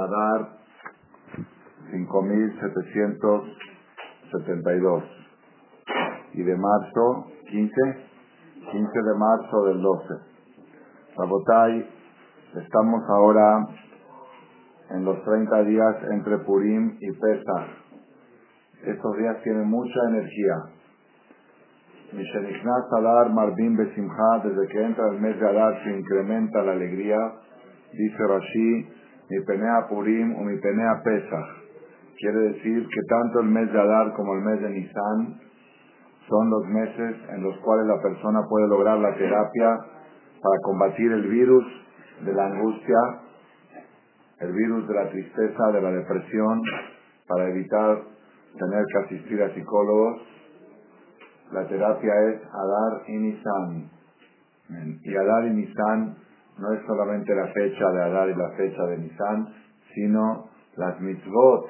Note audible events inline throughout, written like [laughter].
Adar 5772 y de marzo 15 15 de marzo del 12 Sabotay estamos ahora en los 30 días entre Purim y Pesach. Estos días tienen mucha energía. Mishenichnas Adar Marbim Besimha desde que entra el mes de Adar se incrementa la alegría dice Rashi mi penea Purim o mi penea Pesach quiere decir que tanto el mes de Adar como el mes de Nisan son los meses en los cuales la persona puede lograr la terapia para combatir el virus de la angustia, el virus de la tristeza, de la depresión, para evitar tener que asistir a psicólogos. La terapia es Adar y Nisan. Y Adar y Nisan no es solamente la fecha de Adar y la fecha de Nisan, sino las mitzvot,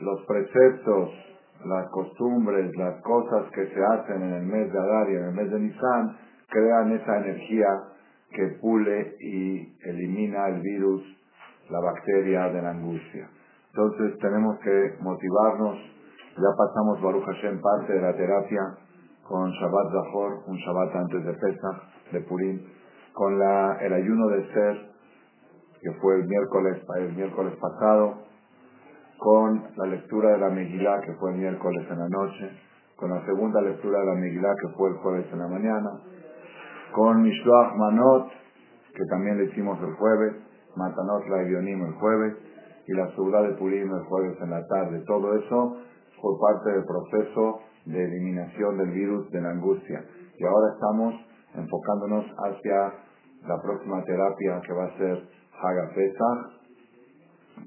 los preceptos, las costumbres, las cosas que se hacen en el mes de Adar y en el mes de Nisan, crean esa energía que pule y elimina el virus, la bacteria de la angustia. Entonces tenemos que motivarnos. Ya pasamos Baruch Hashem parte de la terapia con Shabbat Zahor, un Shabbat antes de Pesach, de Purim, con la, el ayuno de Ser, que fue el miércoles, el miércoles pasado, con la lectura de la Megilá, que fue el miércoles en la noche, con la segunda lectura de la Megilá, que fue el jueves en la mañana, con Mishloach Manot, que también le hicimos el jueves, Matanot la Evionim el jueves, y la Subra de Purim el jueves en la tarde. Todo eso fue parte del proceso de eliminación del virus de la angustia. Y ahora estamos enfocándonos hacia la próxima terapia que va a ser Haga Pesach,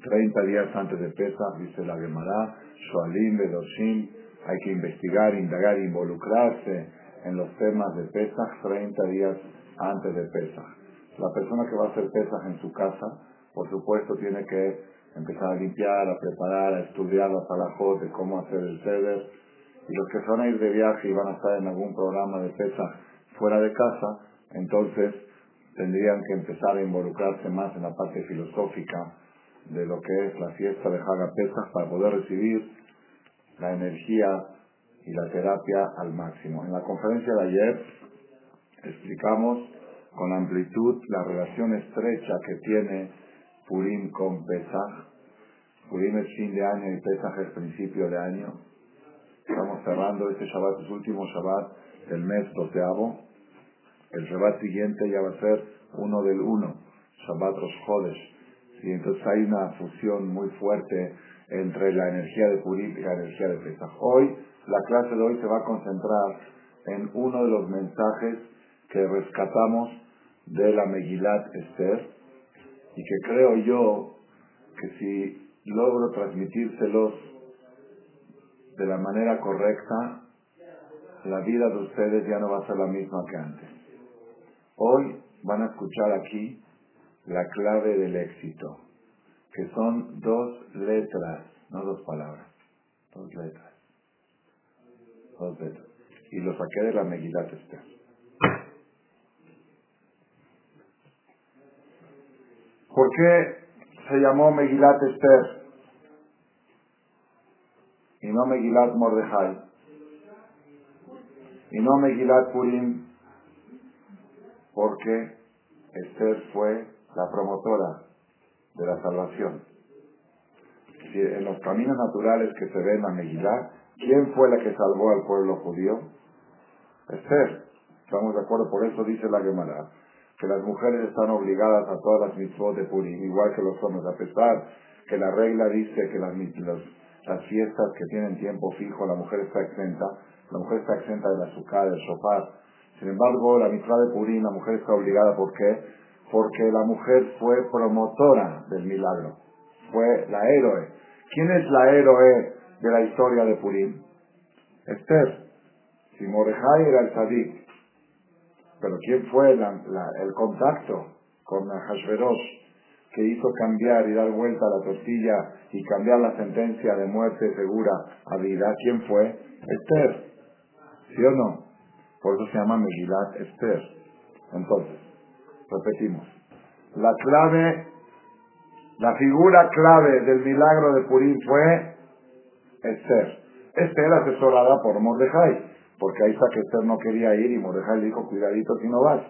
30 días antes de Pesach, dice la Gemara, Shoalim, Bedoshim, hay que investigar, indagar, involucrarse en los temas de Pesach 30 días antes de Pesach. La persona que va a hacer Pesach en su casa, por supuesto, tiene que empezar a limpiar, a preparar, a estudiar las alajot de cómo hacer el ceder. Y los que van a ir de viaje y van a estar en algún programa de Pesach fuera de casa, entonces tendrían que empezar a involucrarse más en la parte filosófica de lo que es la fiesta de Haga Pesach para poder recibir la energía y la terapia al máximo. En la conferencia de ayer explicamos con amplitud la relación estrecha que tiene Purim con Pesach. Purim es fin de año y Pesach es principio de año. Estamos cerrando este Shabbat, es último Shabbat del mes doceavo. El Shabbat siguiente ya va a ser uno del uno, Shabbat Rosh y entonces hay una fusión muy fuerte entre la energía de Purim y la energía de Pesach. Hoy, la clase de hoy se va a concentrar en uno de los mensajes que rescatamos de la Megilat Esther y que creo yo que si logro transmitírselos de la manera correcta, la vida de ustedes ya no va a ser la misma que antes. Hoy van a escuchar aquí la clave del éxito, que son dos letras, no dos palabras, dos letras. Dos letras. Y lo saqué de la Megilat Esther. ¿Por qué se llamó Megilat Esther y no Megilat Mordejai? Y no Megilat Purim, porque Esther fue la promotora de la salvación. En los caminos naturales que se ven a Megilá, ¿quién fue la que salvó al pueblo judío? Esther. Estamos de acuerdo, por eso dice la Gemara, que las mujeres están obligadas a todas las mitzvot de Purim, igual que los hombres, a pesar que la regla dice que las, fiestas que tienen tiempo fijo, la mujer está exenta, la mujer está exenta de la azúcar, del shofar. Sin embargo, la mitzvah de Purim, la mujer está obligada, ¿por qué? porque la mujer fue promotora del milagro, fue la héroe. ¿Quién es la héroe de la historia de Purim? Esther. Si Mordejai era el tzadik, pero ¿quién fue el contacto con Hashverosh que hizo cambiar y dar vuelta a la tortilla y cambiar la sentencia de muerte segura a vida? ¿Quién fue? Esther. ¿Sí o no? Por eso se llama Megilat Esther. Entonces, Repetimos. La clave La figura clave del milagro de Purim fue Esther. Esther asesorada por Mordejai, porque ahí está que Esther no quería ir y Mordejai le dijo, cuidadito si no vas.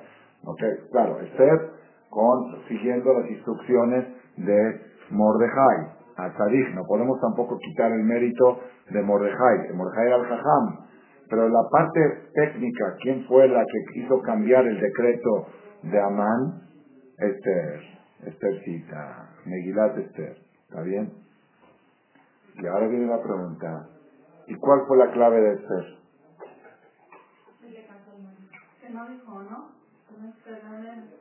Okay. Claro, Esther con, siguiendo las instrucciones de Mordejai. A no podemos tampoco quitar el mérito de Mordejai. Mordejai era el Jajam. Pero la parte técnica, ¿quién fue la que quiso cambiar el decreto de Amán? Esther. Esthercita. Megilat Esther. ¿Está bien? Y ahora viene la pregunta. ¿Y cuál fue la clave de Esther?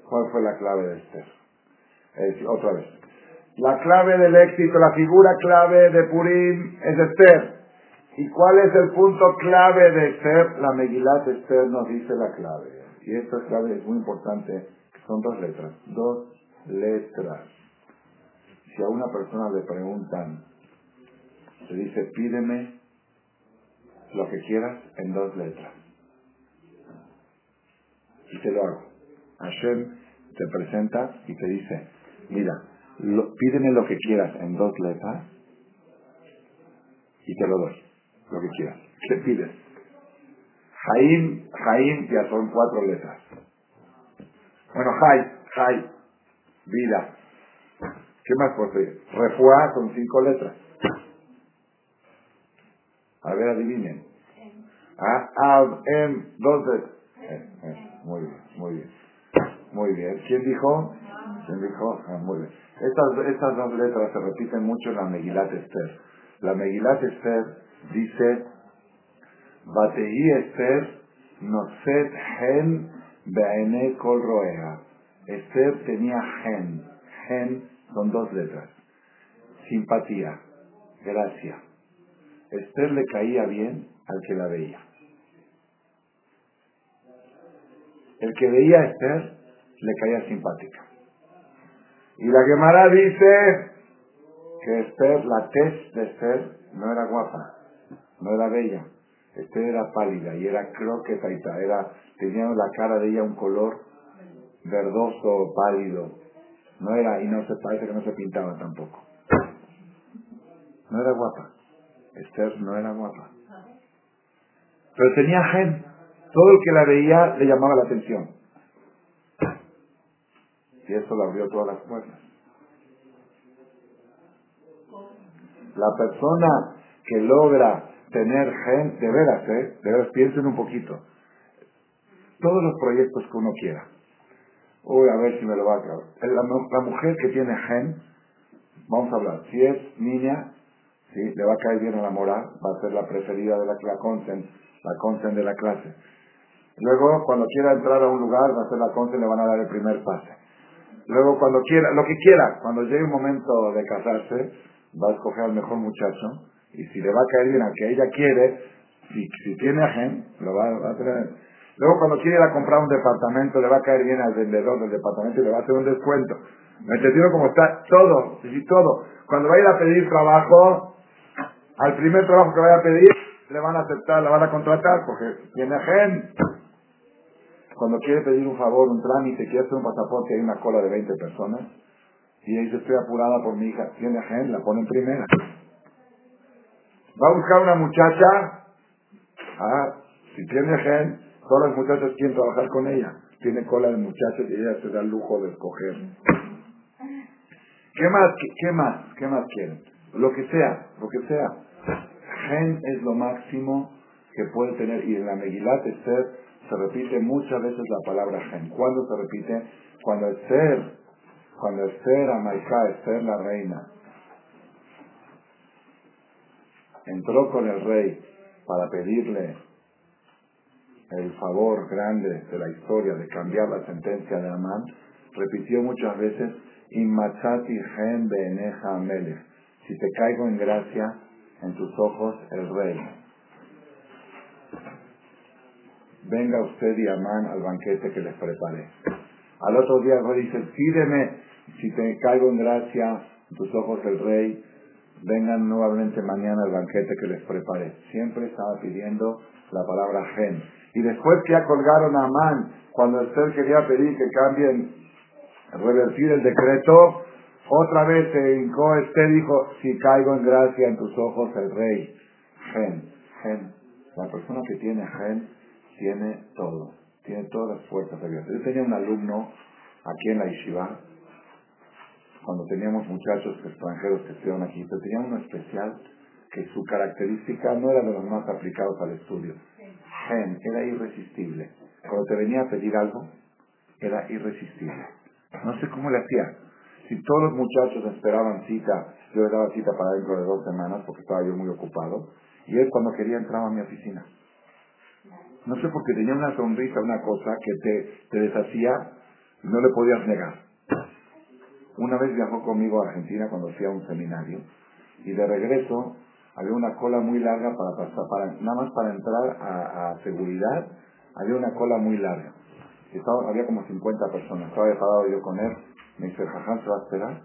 ¿Cuál fue la clave de Esther? otra vez. La clave del éxito, la figura clave de Purim es Esther. ¿Y cuál es el punto clave de Esther? La Megilat Esther nos dice la clave. Y esta clave es muy importante, son dos letras. Dos letras. Si a una persona le preguntan, se dice, pídeme lo que quieras en dos letras. Y te lo hago. Hashem te presenta y te dice, mira, pídeme lo que quieras en dos letras y te lo doy, lo que quieras. ¿Qué pides? Jaim, Jaim ya son cuatro letras. Bueno, Jai, Jai, vida. ¿Qué más puedo pedir? Refuá son cinco letras. A ver, adivinen. Ah, Ab, Em, dos. Eh, eh, muy bien, muy bien. Muy bien. ¿Quién dijo? ¿Quién dijo? Ah, muy bien. Estas, estas dos letras se repiten mucho en la Megilat Esther. La Megilat Esther dice, Bateí Esther noset gen be'ene kol roea. Esther tenía gen. Gen son dos letras. Simpatía, gracia. Esther le caía bien al que la veía. El que veía Esther le caía simpática. Y la Gemara dice que Esther, la tez de Esther, no era guapa, no era bella. Esther era pálida y era croqueta era, tenía la cara de ella un color verdoso, pálido. No era, y no se parece que no se pintaba tampoco. No era guapa. Esther no era guapa. Pero tenía gen. Todo el que la veía le llamaba la atención. Y eso le abrió todas las puertas. La persona que logra tener gente, de veras, ¿eh? De veras, piensen un poquito. Todos los proyectos que uno quiera. Uy, a ver si me lo va a acabar. La, mujer que tiene gen, vamos a hablar, si es niña, ¿sí? le va a caer bien a la moral, va a ser la preferida de la, la consen, la consen de la clase. Luego, cuando quiera entrar a un lugar, va a ser la consen, le van a dar el primer pase. Luego cuando quiera, lo que quiera, cuando llegue un momento de casarse, va a escoger al mejor muchacho y si le va a caer bien a que ella quiere, si, si tiene agen, lo va, a traer. Luego cuando quiere ir a comprar un departamento, le va a caer bien al vendedor del departamento y le va a hacer un descuento. ¿Me entiendo cómo está? Todo, sí, todo. Cuando va a ir a pedir trabajo, al primer trabajo que vaya a pedir, le van a aceptar, le van a contratar porque tiene agen cuando quiere pedir un favor, un trámite, quiere hacer un pasaporte, hay una cola de 20 personas, y dice, estoy apurada por mi hija, tiene gen, la pone en primera. Va a buscar una muchacha, ah, si tiene gen, todas las muchachas quieren trabajar con ella. Tiene cola de muchachas y ella se da el lujo de escoger. ¿Qué más, qué, más, qué más quieren? Lo que sea, lo que sea. Gen es lo máximo que puede tener, y en la Megilat ser se repite muchas veces la palabra gen. ¿Cuándo se repite? Cuando Esther, cuando Esther, Amaika, Esther la reina, entró con el rey para pedirle el favor grande de la historia de cambiar la sentencia de Amán, repitió muchas veces, Inmachati gen beeneja amelech, si te caigo en gracia en tus ojos el rey venga usted y Amán al banquete que les preparé. Al otro día dice, pídeme, si te caigo en gracia, en tus ojos el rey, vengan nuevamente mañana al banquete que les preparé. Siempre estaba pidiendo la palabra gen. Y después que ya colgaron a Amán, cuando Esther quería pedir que cambien, revertir el decreto, Otra vez se hincó este dijo, si caigo en gracia en tus ojos, el rey. Gen, gen. La persona que tiene gen tiene todo. Tiene todas las fuerzas abiertas. Yo tenía un alumno aquí en la Yeshiva, cuando teníamos muchachos extranjeros que estudiaban aquí, pero tenía uno especial que su característica no era de los más aplicados al estudio. Gen, era irresistible. Cuando te venía a pedir algo, era irresistible. No sé cómo le hacía. Si todos los muchachos esperaban cita, yo le daba cita para dentro de dos semanas porque estaba yo muy ocupado, y él cuando quería entraba a mi oficina. No sé por qué tenía una sonrisa, una cosa que te, te deshacía y no le podías negar. Una vez viajó conmigo a Argentina cuando hacía un seminario y de regreso había una cola muy larga para pasar, para, nada más para entrar a, a seguridad, había una cola muy larga. Estaba, había como 50 personas, estaba enfadado yo con él, me dice, Jaján, ¿se va a esperar?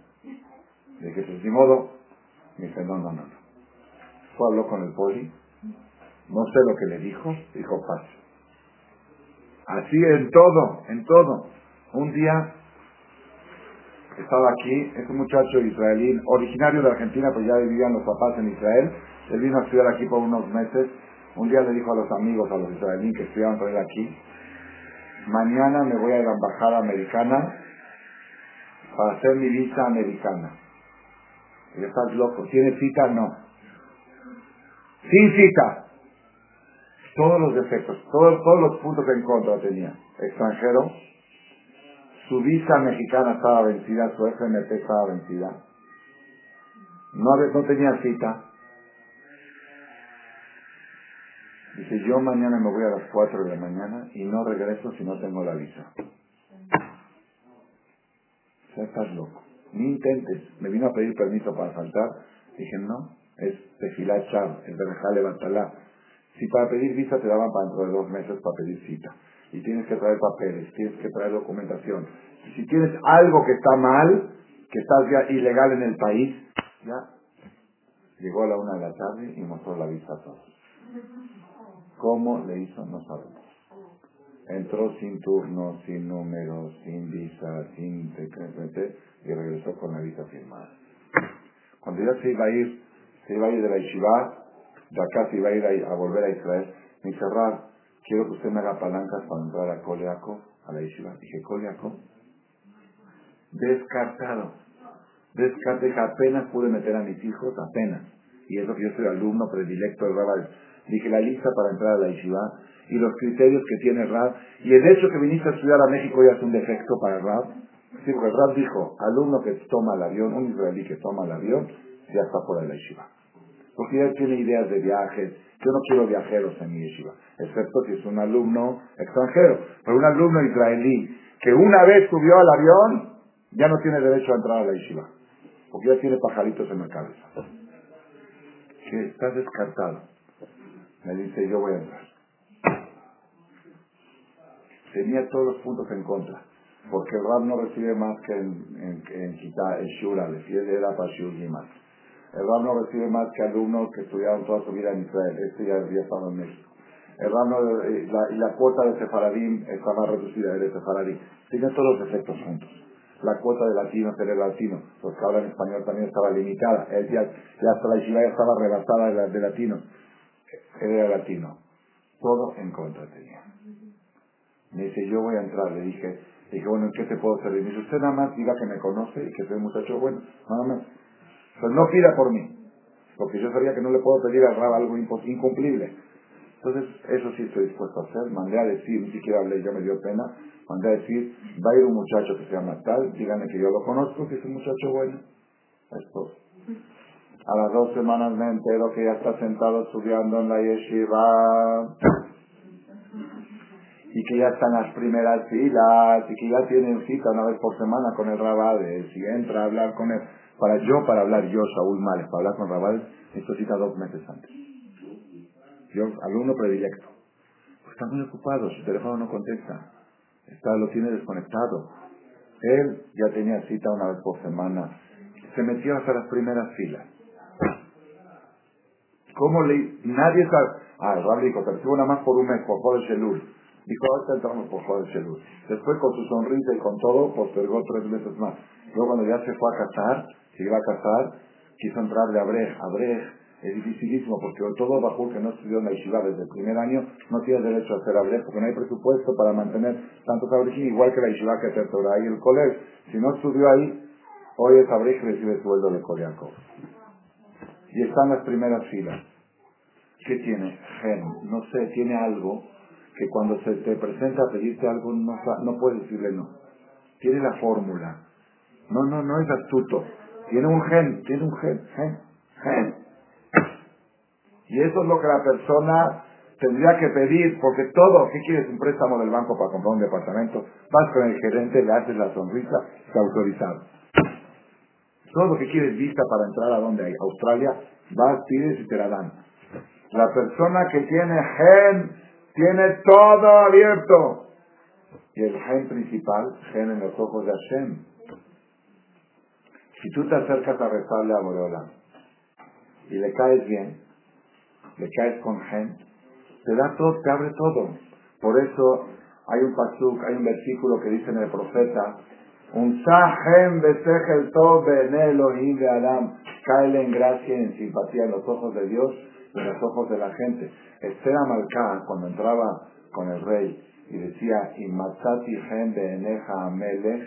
Le dije, pues ni modo. Me dice, no, no, no. no. Fue, habló con el poli, no sé lo que le dijo, dijo, pase. Así en todo, en todo. Un día estaba aquí, es un muchacho israelí, originario de Argentina, pues ya vivían los papás en Israel. Él vino a estudiar aquí por unos meses. Un día le dijo a los amigos, a los israelíes que estudiaban con él aquí, mañana me voy a la embajada americana para hacer mi visa americana. Y estás loco, ¿tiene cita? No. Sin cita. Todos los defectos, todos, todos los puntos en contra tenía. Extranjero, su visa mexicana estaba vencida, su FMP estaba vencida. No, tenía cita. Dice, yo mañana me voy a las 4 de la mañana y no regreso si no tengo la visa. O sea, estás loco. Ni intentes. Me vino a pedir permiso para saltar. Dije, no, es chab, es de batalá. Si para pedir visa te daban para dentro de dos meses para pedir cita. Y tienes que traer papeles, tienes que traer documentación. Si tienes algo que está mal, que estás ya ilegal en el país, ya llegó a la una de la tarde y mostró la visa a todos. ¿Cómo le hizo? No sabemos. Entró sin turno, sin número, sin visa, sin y regresó con la visa firmada. Cuando ya se iba a ir, se iba a ir de la Yeshiva, de acá se iba a ir a, volver a Israel, dice, Rab, quiero que usted me haga palancas para entrar a Coleaco, a la Yeshiva. Dije, Coleaco, descartado. Descarte que apenas pude meter a mis hijos, apenas. Y eso que yo soy alumno predilecto del Rabbi. Dije la lista para entrar a la Yeshiva y los criterios que tiene Rab. Y el hecho que viniste a estudiar a México ya es un defecto para Rab. Sí, porque Rab dijo, alumno que toma el avión, un israelí que toma el avión, ya está fuera de la Yeshiva. Porque ya tiene ideas de viajes. Yo no quiero viajeros en mi yeshiva, excepto si es un alumno extranjero. Pero un alumno israelí que una vez subió al avión, ya no tiene derecho a entrar a la yeshiva. Porque ya tiene pajaritos en la cabeza. Que estás descartado. Me dice, yo voy a entrar. Tenía todos los puntos en contra. Porque el Rab no recibe más que en, en, en, en Shura, le era para Shur más. El Rab no recibe más que alumnos que estudiaron toda su vida en Israel. Este ya había estado en México. El Rab no, eh, la, y la cuota de Sefaradim está más reducida, el de Sefaradim. Tiene todos los efectos juntos. La cuota de latinos era latino. Los que hablan español también estaba limitada. Él ya, ya hasta la Yeshiva ya estaba rebasada de, de latinos. Él era latino. Todo en contra tenía. Me dice, yo voy a entrar. Le dije, le dije, bueno, ¿en qué te puedo servir? Me dice, usted nada más diga que me conoce y que soy un muchacho bueno. Nada más. Pero no pida por mí, porque yo sabía que no le puedo pedir a Rab algo incumplible. Entonces, eso sí estoy dispuesto a hacer. Mandé a decir, ni siquiera hablé, ya me dio pena. Mandé a decir, va a ir un muchacho que se llama tal, díganme que yo lo conozco, que es un muchacho bueno. Esto. A las dos semanas me entero que ya está sentado estudiando en la yeshiva y que ya están las primeras filas y que ya tienen cita una vez por semana con el rabade, si entra a hablar con él. Para yo, para hablar yo, Saúl Males, para hablar con Rabal, esto cita dos meses antes. Yo, alumno predilecto. Pues está muy ocupado, su teléfono no contesta. Está, lo tiene desconectado. Él ya tenía cita una vez por semana. Se metió hasta las primeras filas. ¿Cómo le...? Nadie sabe... Ah, el Rabal dijo, nada más por un mes, por el Shelul. Dijo, ahorita entramos por Joder Shelul. Después con su sonrisa y con todo, postergó tres meses más. Luego cuando ya se fue a casar, se iba a casar, quiso entrar de Abrej. Abrej es dificilísimo porque todo bajo que no estudió en la Yeshiva desde el primer año no tiene derecho a hacer Abrej porque no hay presupuesto para mantener tantos Abrej igual que la Yeshiva que te ahí el colegio. Si no estudió ahí, hoy es Abrej y recibe sueldo de Coreaco. Y está en las primeras filas. ¿Qué tiene? Gen. No sé, tiene algo que cuando se te presenta a pedirte algo no, no puedes decirle no. Tiene la fórmula. No, no, no es astuto. Tiene un gen, tiene un gen, gen, gen. Y eso es lo que la persona tendría que pedir, porque todo, ¿qué quieres? Un préstamo del banco para comprar un departamento. Vas con el gerente, le haces la sonrisa, está autorizado. Todo lo que quieres vista para entrar a donde hay, Australia, vas, pides y te la dan. La persona que tiene gen, tiene todo abierto. Y el gen principal, gen en los ojos de Hashem. Si tú te acercas a rezarle a Boreola y le caes bien, le caes con gen, te da todo, te abre todo. Por eso hay un pasuk, hay un versículo que dice en el profeta, un sahem besejel tov Elohim de Adam, cae en gracia y en simpatía en los ojos de Dios y en los ojos de la gente. Esther Amalcá, cuando entraba con el rey y decía, Imatzati gen eneja amelech,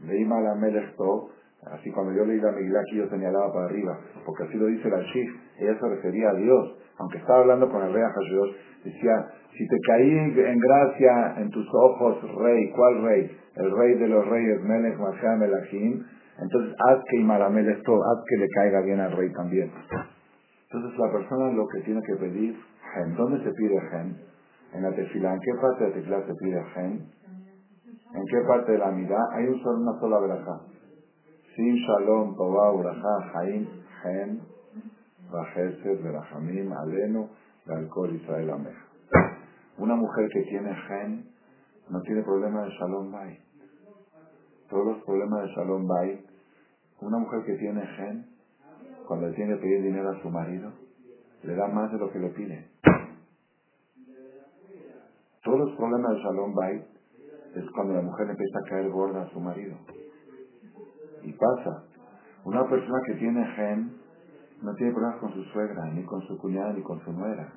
veima la melech tov, Así cuando yo leí la Megilá aquí yo señalaba para arriba, porque así lo dice la Shif, ella se refería a Dios, aunque estaba hablando con el rey Hashidot, decía, si te caí en gracia en tus ojos, rey, ¿cuál rey? El rey de los reyes, Melech Machá Melachim, entonces haz que esto, haz que le caiga bien al rey también. Entonces la persona lo que tiene que pedir, gen, ¿dónde se pide gen? En la tefila, ¿en qué parte de la tefila se pide gen? ¿En qué parte de la mitad? Hay solo, una sola veraja. Sin shalom, tová, urajá, jaim, gen, bajeses, verajamim, aleno, alcohol, Israel, ameja. Una mujer que tiene gen no tiene problema de shalom bay. Todos los problemas de shalom bay. Una mujer que tiene gen, cuando le tiene que pedir dinero a su marido, le da más de lo que le pide. Todos los problemas de shalom bay es cuando la mujer empieza a caer gorda a su marido. Y pasa. Una persona que tiene gen no tiene problemas con su suegra, ni con su cuñada, ni con su nuera.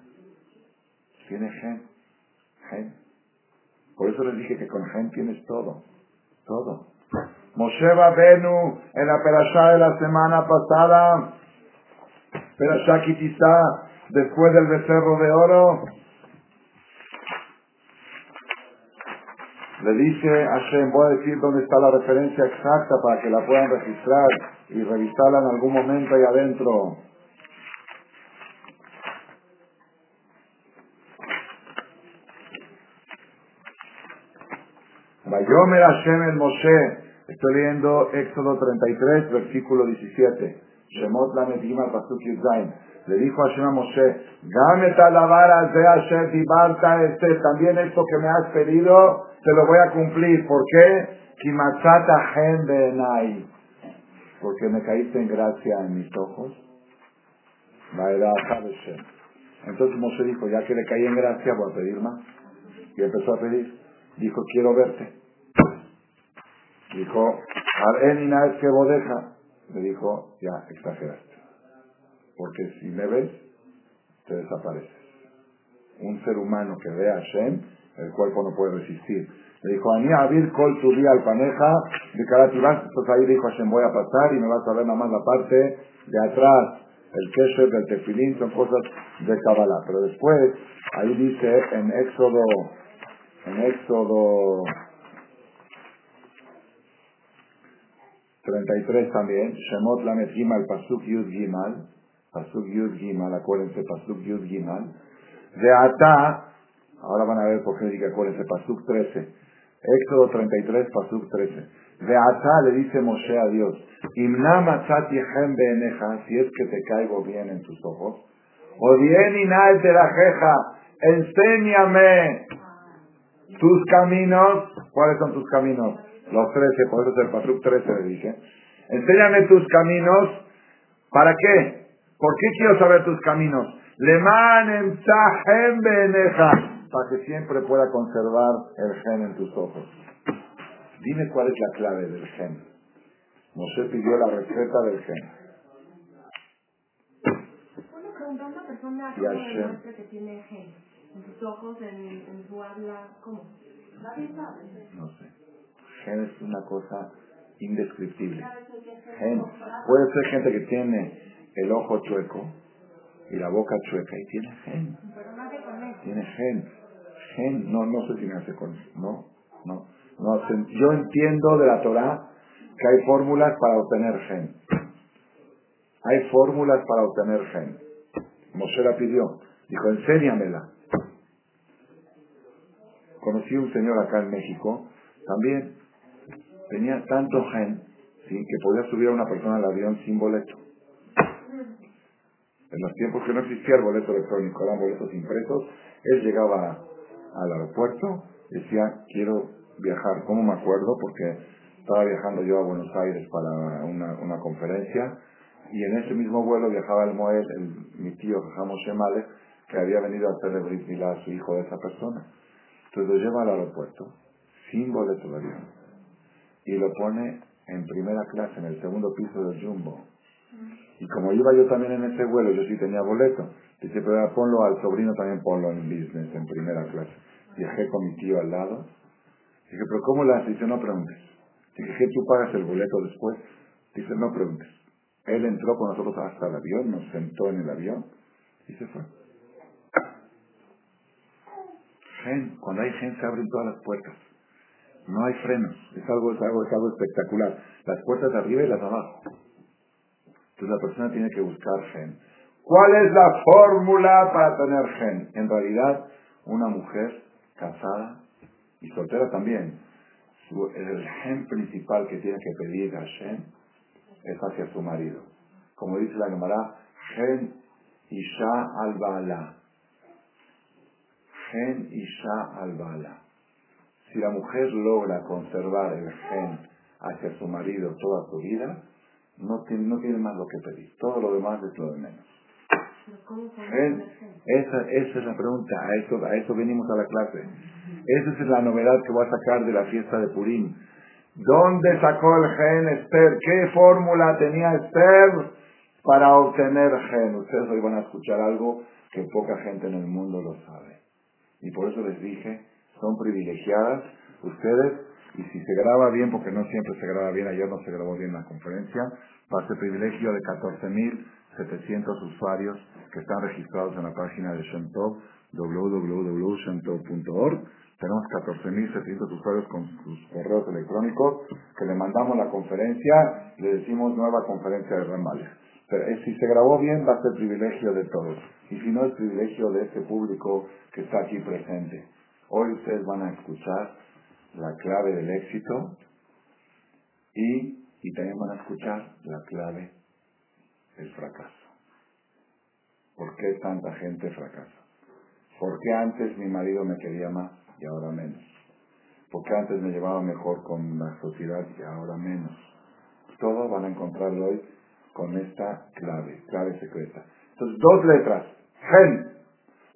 Tiene gen. Gen. Por eso les dije que con gen tienes todo. Todo. Moshe Benu en la perashá de la semana pasada, perashá Kitizá, después del becerro de oro, Le dice a Hashem, voy a decir dónde está la referencia exacta para que la puedan registrar y revisarla en algún momento ahí adentro. Vayomer Hashem el Moshe. Estoy leyendo Éxodo 33, versículo 17. Shemot la Medima Pasuk Yudzain. Le dijo Hashem a Moshe, Gamet alabar de Hashem Dibarta este, también esto que me has pedido, te lo voy a cumplir. ¿Por qué? Porque me caíste en gracia en mis ojos. Entonces Moshe dijo, ya que le caí en gracia, voy a pedir más. Y empezó a pedir. Dijo, quiero verte. Dijo, Arenina es que bodeja. Le dijo, ya, exageraste. Porque si me ves, te desapareces. Un ser humano que ve a Shem el cuerpo no puede resistir. Le dijo, Ani Abir Kol tu al paneja de Karatibás. Entonces ahí dijo Hashem, voy a pasar y me vas a ver nada más la parte de atrás. El kesher del tefilín son cosas de Kabbalah. Pero después, ahí dice en Éxodo, en Éxodo 33 también, Shemot Lamet Gimal, Pasuk Yud Gimal, Pasuk Yud Gimal, acuérdense, Pasuk Yud Gimal, de Ata, Ahora van a ver por qué dice, acuérdense, Pasuk 13. Éxodo 33, Pasuk 13. De Ata le dice Moshe a Dios, Imna matzati beeneja, si es que te caigo bien en tus ojos, o bien inal de la jeja, enséñame tus caminos. ¿Cuáles son tus caminos? Los 13, por eso es el Pasuk 13 le dije. Enséñame tus caminos. ¿Para qué? ¿Por qué quiero saber tus caminos? Leman beeneja para que siempre pueda conservar el gen en tus ojos. Dime cuál es la clave del gen. Moshe pidió la receta del gen. Una pregunta, una persona Y ¿cómo Hashem. demuestra que tiene gen? En sus ojos, en, en su habla, ¿cómo? Nadie sabe. No sé. Gen es una cosa indescriptible. Gen. Puede ser gente que tiene el ojo chueco y la boca chueca y tiene gen. Pero. Tiene gen. Gen, no, no me hace con No, no. no sé. Yo entiendo de la Torah que hay fórmulas para obtener gen. Hay fórmulas para obtener gen. Moshe la pidió. Dijo, enséñamela. Conocí un señor acá en México, también tenía tanto gen, ¿sí? que podía subir a una persona al avión sin boleto. En los tiempos que no existía el boleto electrónico, eran boletos impresos, él llegaba al aeropuerto, decía, quiero viajar, ¿cómo me acuerdo? Porque estaba viajando yo a Buenos Aires para una, una conferencia, y en ese mismo vuelo viajaba el Moel, el- mi tío Jajamo Shemale, que había venido a hacerle Brit Milá a su hijo de esa persona. Entonces lo lleva al aeropuerto, sin boleto de avión, y lo pone en primera clase, en el segundo piso del Jumbo. Y como iba yo también en ese vuelo, yo sí tenía boleto. Dice, pero ponlo al sobrino también ponlo en business, en primera clase. Viajé con mi tío al lado. Dije, pero ¿cómo la? Dice, no preguntes. Dije, ¿qué tú pagas el boleto después? Dice, no preguntes. Él entró con nosotros hasta el avión, nos sentó en el avión y se fue. Gen, cuando hay gen se abren todas las puertas. No hay frenos. Es algo, es algo, es algo espectacular. Las puertas arriba y las abajo. Entonces la persona tiene que buscar gen. ¿Cuál es la fórmula para tener gen? En realidad, una mujer casada y soltera también, el gen principal que tiene que pedir a Hashem es hacia su marido. Como dice la Gemara, gen isha al bala. Gen isha al bala. Si la mujer logra conservar el gen hacia su marido toda su vida, no tiene, no tiene más lo que pedir. Todo lo demás es lo de menos. Esa, esa es la pregunta, a eso, a eso venimos a la clase. Esa es la novedad que voy a sacar de la fiesta de Purim. ¿Dónde sacó el gen Esther? ¿Qué fórmula tenía Esther para obtener gen? Ustedes hoy van a escuchar algo que poca gente en el mundo lo sabe. Y por eso les dije, son privilegiadas ustedes, y si se graba bien, porque no siempre se graba bien, ayer no se grabó bien la conferencia, va a ser privilegio de 14.700 usuarios que están registrados en la página de Shentov, www.shentov.org. Tenemos 14.700 usuarios con sus correos electrónicos que le mandamos la conferencia, le decimos nueva conferencia de Ramales. Pero eh, si se grabó bien va a ser privilegio de todos. Y si no es privilegio de este público que está aquí presente. Hoy ustedes van a escuchar la clave del éxito y, y también van a escuchar la clave del fracaso. ¿Por qué tanta gente fracasa? ¿Por qué antes mi marido me quería más y ahora menos? ¿Por qué antes me llevaba mejor con la sociedad y ahora menos? Todo van a encontrarlo hoy con esta clave, clave secreta. Entonces, dos letras. Gen.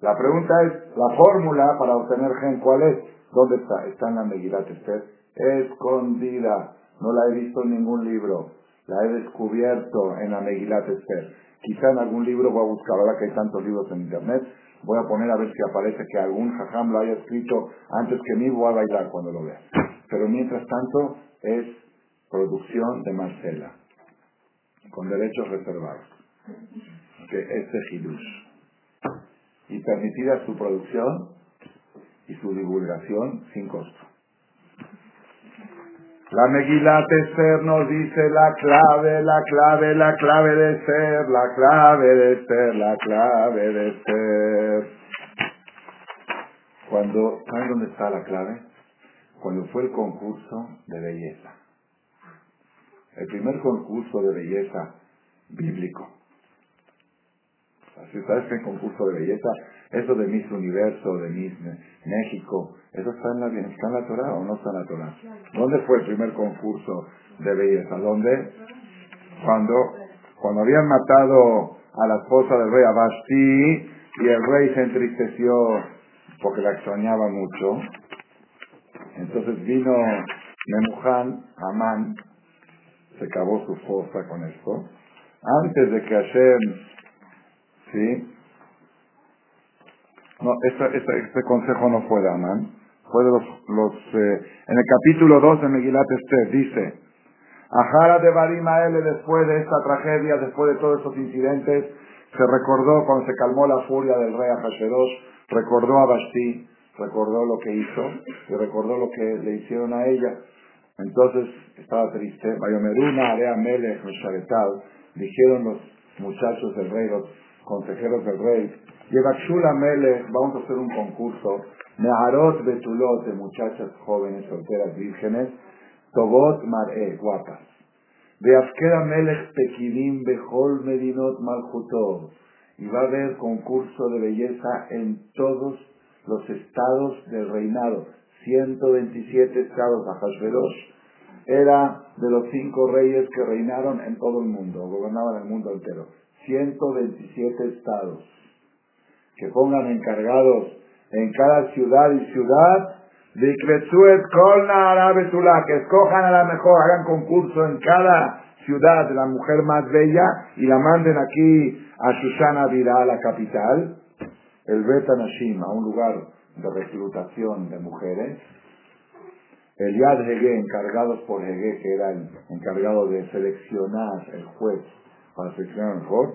La pregunta es, la fórmula para obtener gen, ¿cuál es? ¿Dónde está? Está en la Megilat Esther. Escondida. No la he visto en ningún libro. La he descubierto en la Megilat Esther. Quizá en algún libro voy a buscar, ahora que hay tantos libros en internet, voy a poner a ver si aparece que algún jajam lo haya escrito antes que mí, voy a bailar cuando lo vea. Pero mientras tanto, es producción de Marcela, con derechos reservados. Que este Hidush. Y permitida su producción y su divulgación sin costo. La Megilat Esther nos dice la clave, la clave, la clave de ser, la clave de ser, la clave de ser. Cuando, ¿saben dónde está la clave? Cuando fue el concurso de belleza. El primer concurso de belleza bíblico. Así sabes que el concurso de belleza, eso de Miss Universo, de Miss México, eso está en la, está en la Torah o no está en la Torah. ¿Dónde fue el primer concurso de belleza? ¿Dónde? Cuando, cuando habían matado a la esposa del rey Abasti y el rey se entristeció porque la extrañaba mucho. Entonces vino Memujan, Amán, se cavó su fosa con esto. Antes de que Hashem, ¿sí? No, este, consejo no fue de Amán, fue de los, los eh, en el capítulo 2 de Megilat Esther, dice, Ajara de Barimaele después de esta tragedia, después de todos estos incidentes, se recordó cuando se calmó la furia del rey Ahasverosh, recordó a Basti, recordó lo que hizo y recordó lo que le hicieron a ella. Entonces estaba triste. Bayomeruna, Area Melech, dijeron los muchachos del rey, los consejeros del rey, Yevakshula Melech, vamos a hacer un concurso, Neharot Betulot, de muchachas jóvenes, solteras, vírgenes, Tobot Mar'e, guapas. Beafkera Melech Pekidim Behol Medinot Malchutov. Y va a haber concurso de belleza en todos los estados del reinado. 127 estados. Ahasverosh era de los cinco reyes que reinaron en todo el mundo, gobernaban el mundo entero. 127 estados. Que pongan encargados en cada ciudad y ciudad que escojan a la mejor, hagan concurso en cada ciudad de la mujer más bella y la manden aquí a Susana Vira, la capital, el Betanashim, a un lugar de reclutación de mujeres, el Yad Hege, encargados por Hege, que era el encargado de seleccionar el juez para seleccionar el mejor,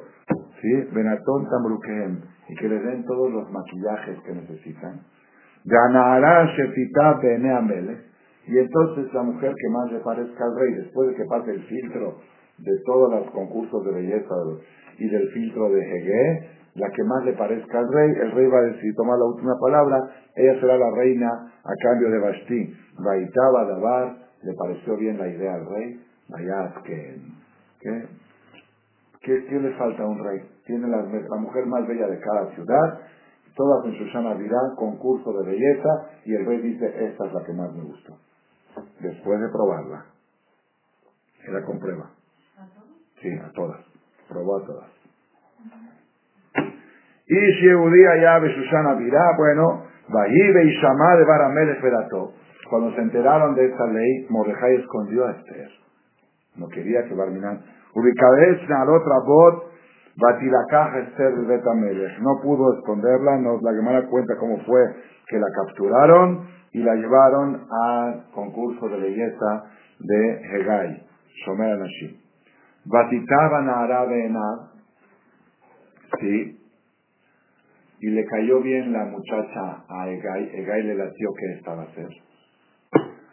¿sí? Benatón Tamrukem, y que le den todos los maquillajes que necesitan. Y entonces la mujer que más le parezca al rey, después de que pase el filtro de todos los concursos de belleza y del filtro de Hege, la que más le parezca al rey, el rey va a decidir tomar la última palabra, ella será la reina a cambio de Basti. Baitaba Dabar, le pareció bien la idea al rey, vaya que, ¿qué? ¿Qué, le falta a un rey? Tiene la, la mujer más bella de cada ciudad, todas en Shoshana dirán concurso de belleza y el rey dice, esta es la que más me gustó. Después de probarla. Era con prueba. Sí, a todas. Probó a todas. Y si Eudía ya ve Susana dirá, bueno, Bahibe y Shamá de Baramel esperató. Cuando se enteraron de esta ley, Mordejai escondió a Esther. No quería que Barminan. No pudo esconderla, nos la Gemara cuenta cómo fue que la capturaron y la llevaron al concurso de belleza de Hegai, Shomer Anashim. Batitaban a Arabe sí, y le cayó bien la muchacha a Hegai, Hegai le latió que estaba a hacer.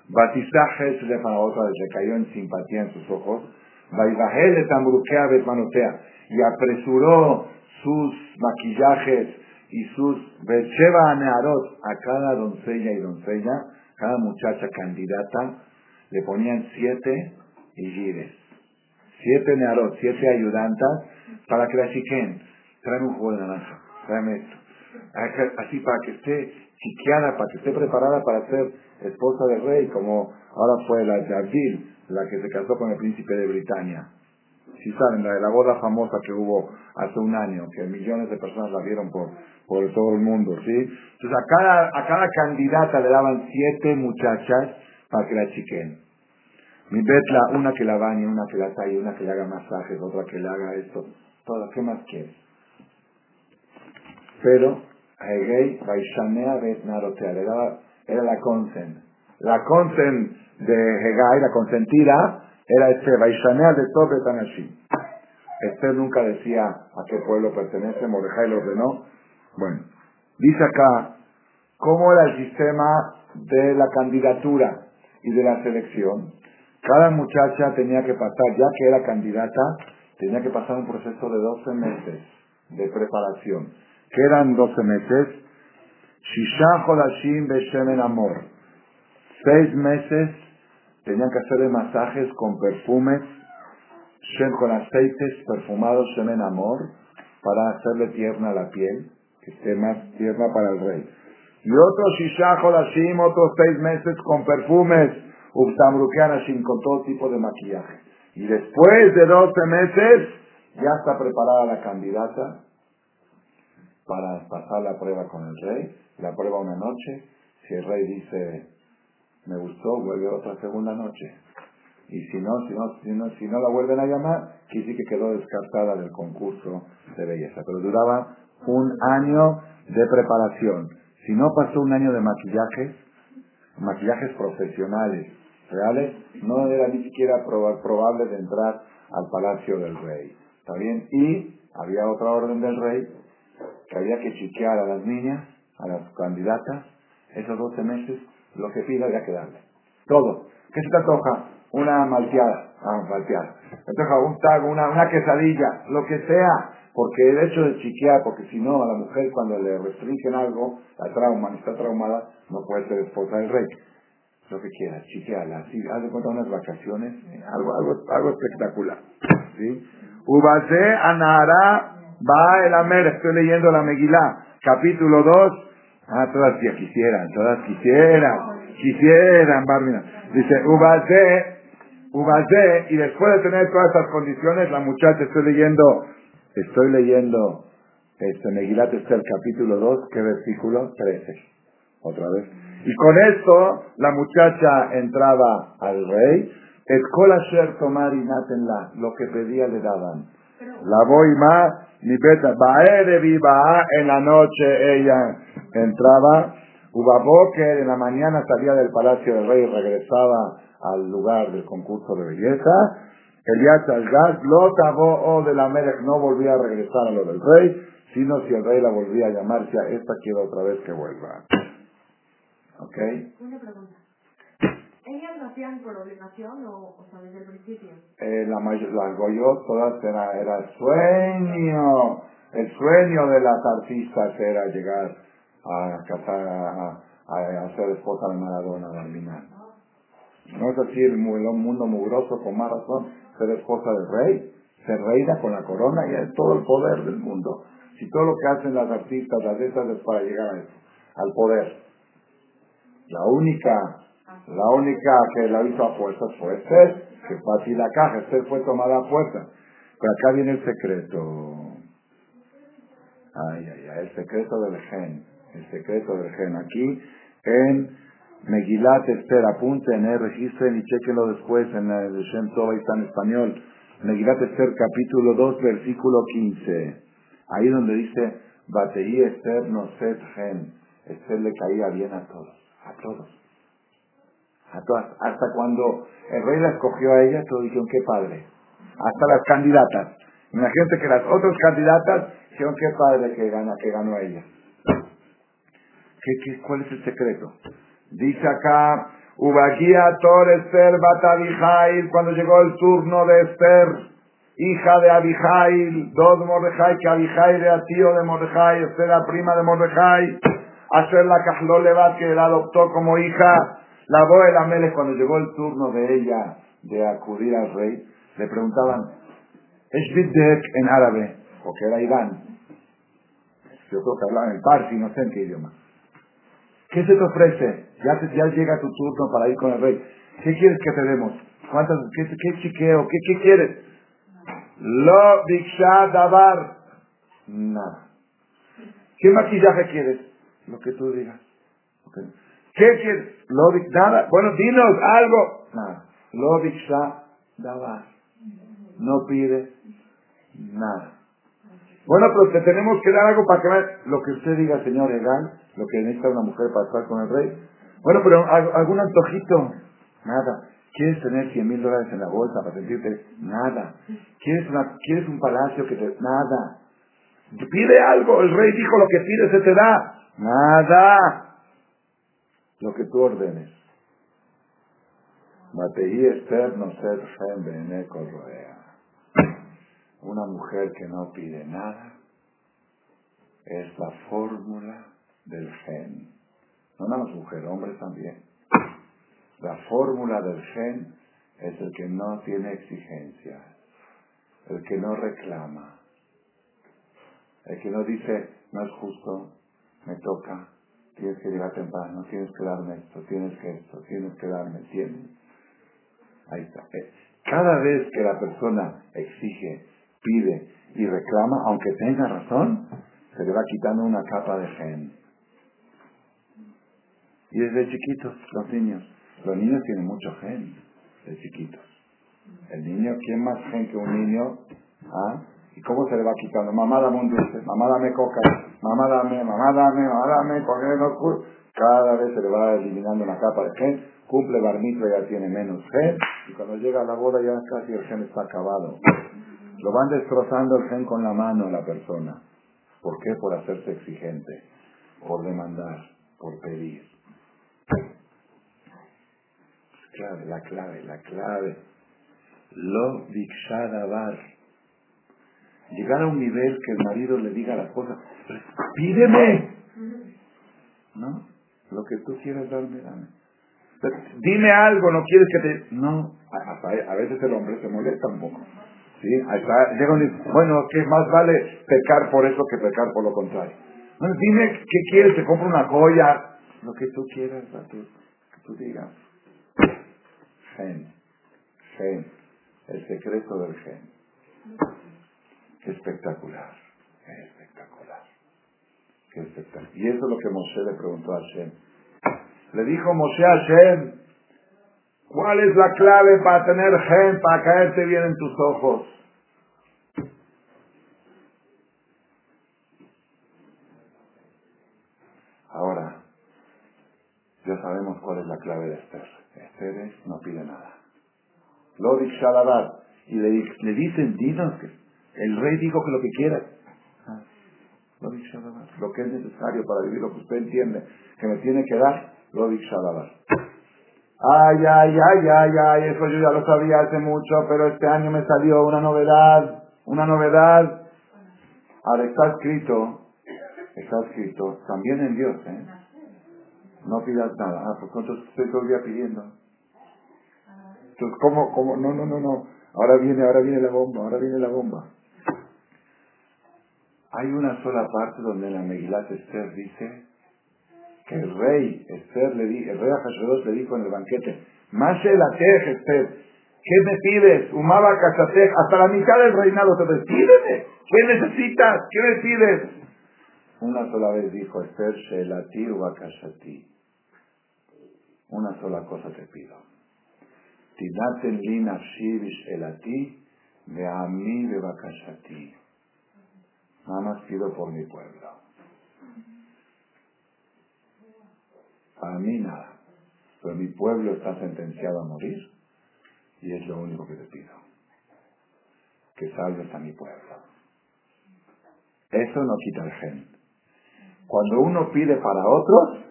Batizajes le otra le cayó en simpatía en sus ojos. Y apresuró sus maquillajes y sus Becheva Nearot a cada doncella y doncella, cada muchacha candidata, le ponían siete gires siete Nearot, siete ayudantas, para que la chiquen. Tráeme un jugo de naranja, tráeme esto. Así para que esté chiqueada, para que esté preparada para ser esposa del rey, como ahora fue la Jardil, la que se casó con el príncipe de Britania si saben, la de la boda famosa que hubo hace un año, que millones de personas la vieron por, por todo el mundo, ¿sí? Entonces a cada, a cada candidata le daban siete muchachas para que la chiquen. Mi betla, una que la bañe, una que la talle, una que le haga masajes, otra que le haga esto, todo, ¿qué más quieres? Pero, Hegei, Baishanea Bet Narotea, era la consen. La consen de Hegai, la consentida, era este Vaishanea de Tobe Tanashim. Esther nunca decía a qué pueblo pertenece, Mordejai lo ordenó. Bueno, dice acá cómo era el sistema de la candidatura y de la selección. Cada muchacha tenía que pasar, ya que era candidata, tenía que pasar un proceso de 12 meses de preparación. ¿Qué eran 12 meses? Shisha Holashim Beshemen Amor. Seis meses tenían que hacerle masajes con perfumes, con aceites perfumados, en amor, para hacerle tierna la piel, que esté más tierna para el rey. Y otros Shishajo Lashim, otros seis meses con perfumes, Uptamrukeanashim, con todo tipo de maquillaje. Y después de 12 meses, ya está preparada la candidata para pasar la prueba con el rey la prueba una noche, si el rey dice, me gustó, vuelve otra segunda noche. Y si no, si no, si no, si no la vuelven a llamar, quiere que quedó descartada del concurso de belleza. Pero duraba un año de preparación. Si no pasó un año de maquillajes, maquillajes profesionales, reales, no era ni siquiera probable de entrar al palacio del rey. ¿Está bien? Y había otra orden del rey que había que chiquear a las niñas, a las candidatas, esos 12 meses, lo que pida había que darle. Todo. ¿Qué se te antoja? Una malteada. Ah, malteada. Se toca un tago, una, una quesadilla, lo que sea. Porque el hecho de chiquear, porque si no, a la mujer cuando le restringen algo, la trauma, está traumada, no puede ser esposa del rey. Lo que quieras, chiqueala. Así, haz de cuenta unas vacaciones, eh, algo, algo, algo espectacular. ¿Sí? Ubase anara va el amer. Estoy leyendo la Megilá, capítulo 2. Ah, todas quisieran, todas quisieran, quisieran, Barmina. Dice, Ubase, Ubase, y después de tener todas estas condiciones, la muchacha, estoy leyendo, estoy leyendo, este, Megilat el capítulo 2, ¿qué versículo? 13. Otra vez. Y con esto, la muchacha entraba al rey, Escola Sher Tomar y Natenla, lo que pedía le daban. La voy más, ni beta, de viva, en la noche ella entraba, Ubaboker en la mañana salía del palacio del rey y regresaba al lugar del concurso de belleza. Elías Algaz, lo o de la Merech no volvía a regresar a lo del rey, sino si el rey la volvía a llamar, decía, esta quiero otra vez que vuelva. ¿Ok? Una pregunta. ¿Ellas lo hacían por obligación o, o sea, desde el principio? Eh, la mayor, las Goyot todas era, era sueño. El sueño de las artistas era llegar a casar, a, a, ser esposa de Maradona, de Alminar. No es así el, mundo mugroso, con más razón, ser esposa del rey, ser reina con la corona y es todo el poder del mundo. Si todo lo que hacen las artistas, las esas es para llegar a eso, al poder. La única la única que la hizo a fuerzas fue Esther, que fue así la caja, Esther fue tomada a fuerza. Pero acá viene el secreto. Ay, ay, ay, el secreto del gen. El secreto del gen. Aquí en Megilat Esther, apunten, eh, registren y chequenlo después en el Shem Tov, está en español. Megilat Esther, capítulo 2, versículo 15. Ahí donde dice, Bateí Esther no set gen. Esther le caía bien a todos, a todos. Hasta cuando el rey la escogió a ella, todos dijeron, qué padre. Hasta las candidatas. Imagínate que las otras candidatas dijeron, qué padre que, gana, que ganó a ella. ¿Qué, qué, cuál es el secreto? Dice acá, Ubaguía Tor Esther Bat cuando llegó el turno de Esther, hija de Abijail, dos Mordejai, que Abijail era tío de Mordejai, Esther era prima de Mordejai, hacer la Levat que la adoptó como hija, la Boel Ameles, cuando llegó el turno de ella de acudir al rey, le preguntaban, Eshbidek en árabe, porque era Irán. Yo creo que hablaban en parsi, no sé en qué idioma. ¿Qué se te ofrece? Ya, llega tu turno para ir con el rey. ¿Qué quieres que te demos? ¿Cuántas, qué, chiqueo? ¿Qué, ¿Qué quieres? Lo diksha dabar. Nada. ¿Qué maquillaje quieres? Lo que tú digas. ¿Qué quieres? Lo nada. Bueno, dinos algo. Nada. Lo daba. No pide nada. Bueno, pero te tenemos que dar algo para que lo que usted diga, señor Egal, lo que necesita una mujer para estar con el rey. Bueno, pero algún antojito. Nada. ¿Quieres tener 100 mil dólares en la bolsa para sentirte? Nada. ¿Quieres, una, ¿Quieres un palacio que te... Nada. Pide algo. El rey dijo lo que pide se te da. Nada lo que tú ordenes. Una mujer que no pide nada es la fórmula del gen. No nada más mujer, hombres también. La fórmula del gen es el que no tiene exigencias, el que no reclama, el que no dice, no es justo, me toca, tienes que llegar temprano, tienes que darme esto, tienes que esto, tienes que darme, tienes. Ahí está. Eh, cada vez que la persona exige, pide y reclama, aunque tenga razón, se le va quitando una capa de gen. Y desde chiquitos, los niños. Los niños tienen mucho gen de chiquitos. El niño, ¿quién más gen que un niño? ¿Ah? ¿Y cómo se le va quitando? Mamá dame un dulce, mamá dame coca, mamá dame, mamá dame, mamá dame, porque no Cada vez se le va eliminando una capa de gen, cumple bar ya tiene menos gen, y cuando llega a la boda ya casi el gen está acabado. Lo van destrozando el gen con la mano a la persona. ¿Por qué? Por hacerse exigente, por demandar, por pedir. Clave, la clave, la clave. Lo dikshadavar. Llegar a un nivel que el marido le diga las cosas, pídeme. ¿No? Lo que tú quieras darme, dame. Dime algo, no quieres que te... No, a, a veces el hombre se molesta un poco. ¿Sí? bueno, que más vale pecar por eso que pecar por lo contrario. Bueno, dime qué quieres, te compro una joya, lo que tú quieras, que tú digas. Gen, gen, el secreto del gen. Qué espectacular, qué espectacular, qué espectacular. Y eso es lo que Moshe le preguntó a Shem. Le dijo Moshe a Shem, ¿Cuál es la clave para tener gen, para caerte bien en tus ojos? Ahora, ya sabemos cuál es la clave de Esther. Esther no pide nada. Lo Shalabat. Y le, dicen, dinos que el rey dijo que lo que quiera. Lo Lo que es necesario para vivir lo que usted entiende que me tiene que dar, lo Shalabat. Ay, ay, ay, ay, ay, eso yo ya lo sabía hace mucho, pero este año me salió una novedad, una novedad. Ahora está escrito, está escrito, también en Dios, ¿eh? No pidas nada. Ah, pues ¿cuánto estoy todo el pidiendo? Entonces, ¿cómo, cómo? No, no, no, no. Ahora viene, ahora viene la bomba, ahora viene la bomba. Hay una sola parte donde la Megilat Esther dice que el rey Esther le di, el rey Ahasuerus le dijo en el banquete, Mashe la Esther, ¿qué me pides? Umaba Kasatej, hasta la mitad del reinado te pídeme, ¿qué necesitas? ¿Qué me pides? Una sola vez dijo Esther, Shelati Ubakashati. Una sola cosa te pido. Tinaten li nafshi elati ve'ami bebakashati. Nada más pido por mi pueblo. Para mí nada. Pero mi pueblo está sentenciado a morir y es lo único que te pido. Que salves a mi pueblo. Eso no quita el gen. Cuando uno pide para otros,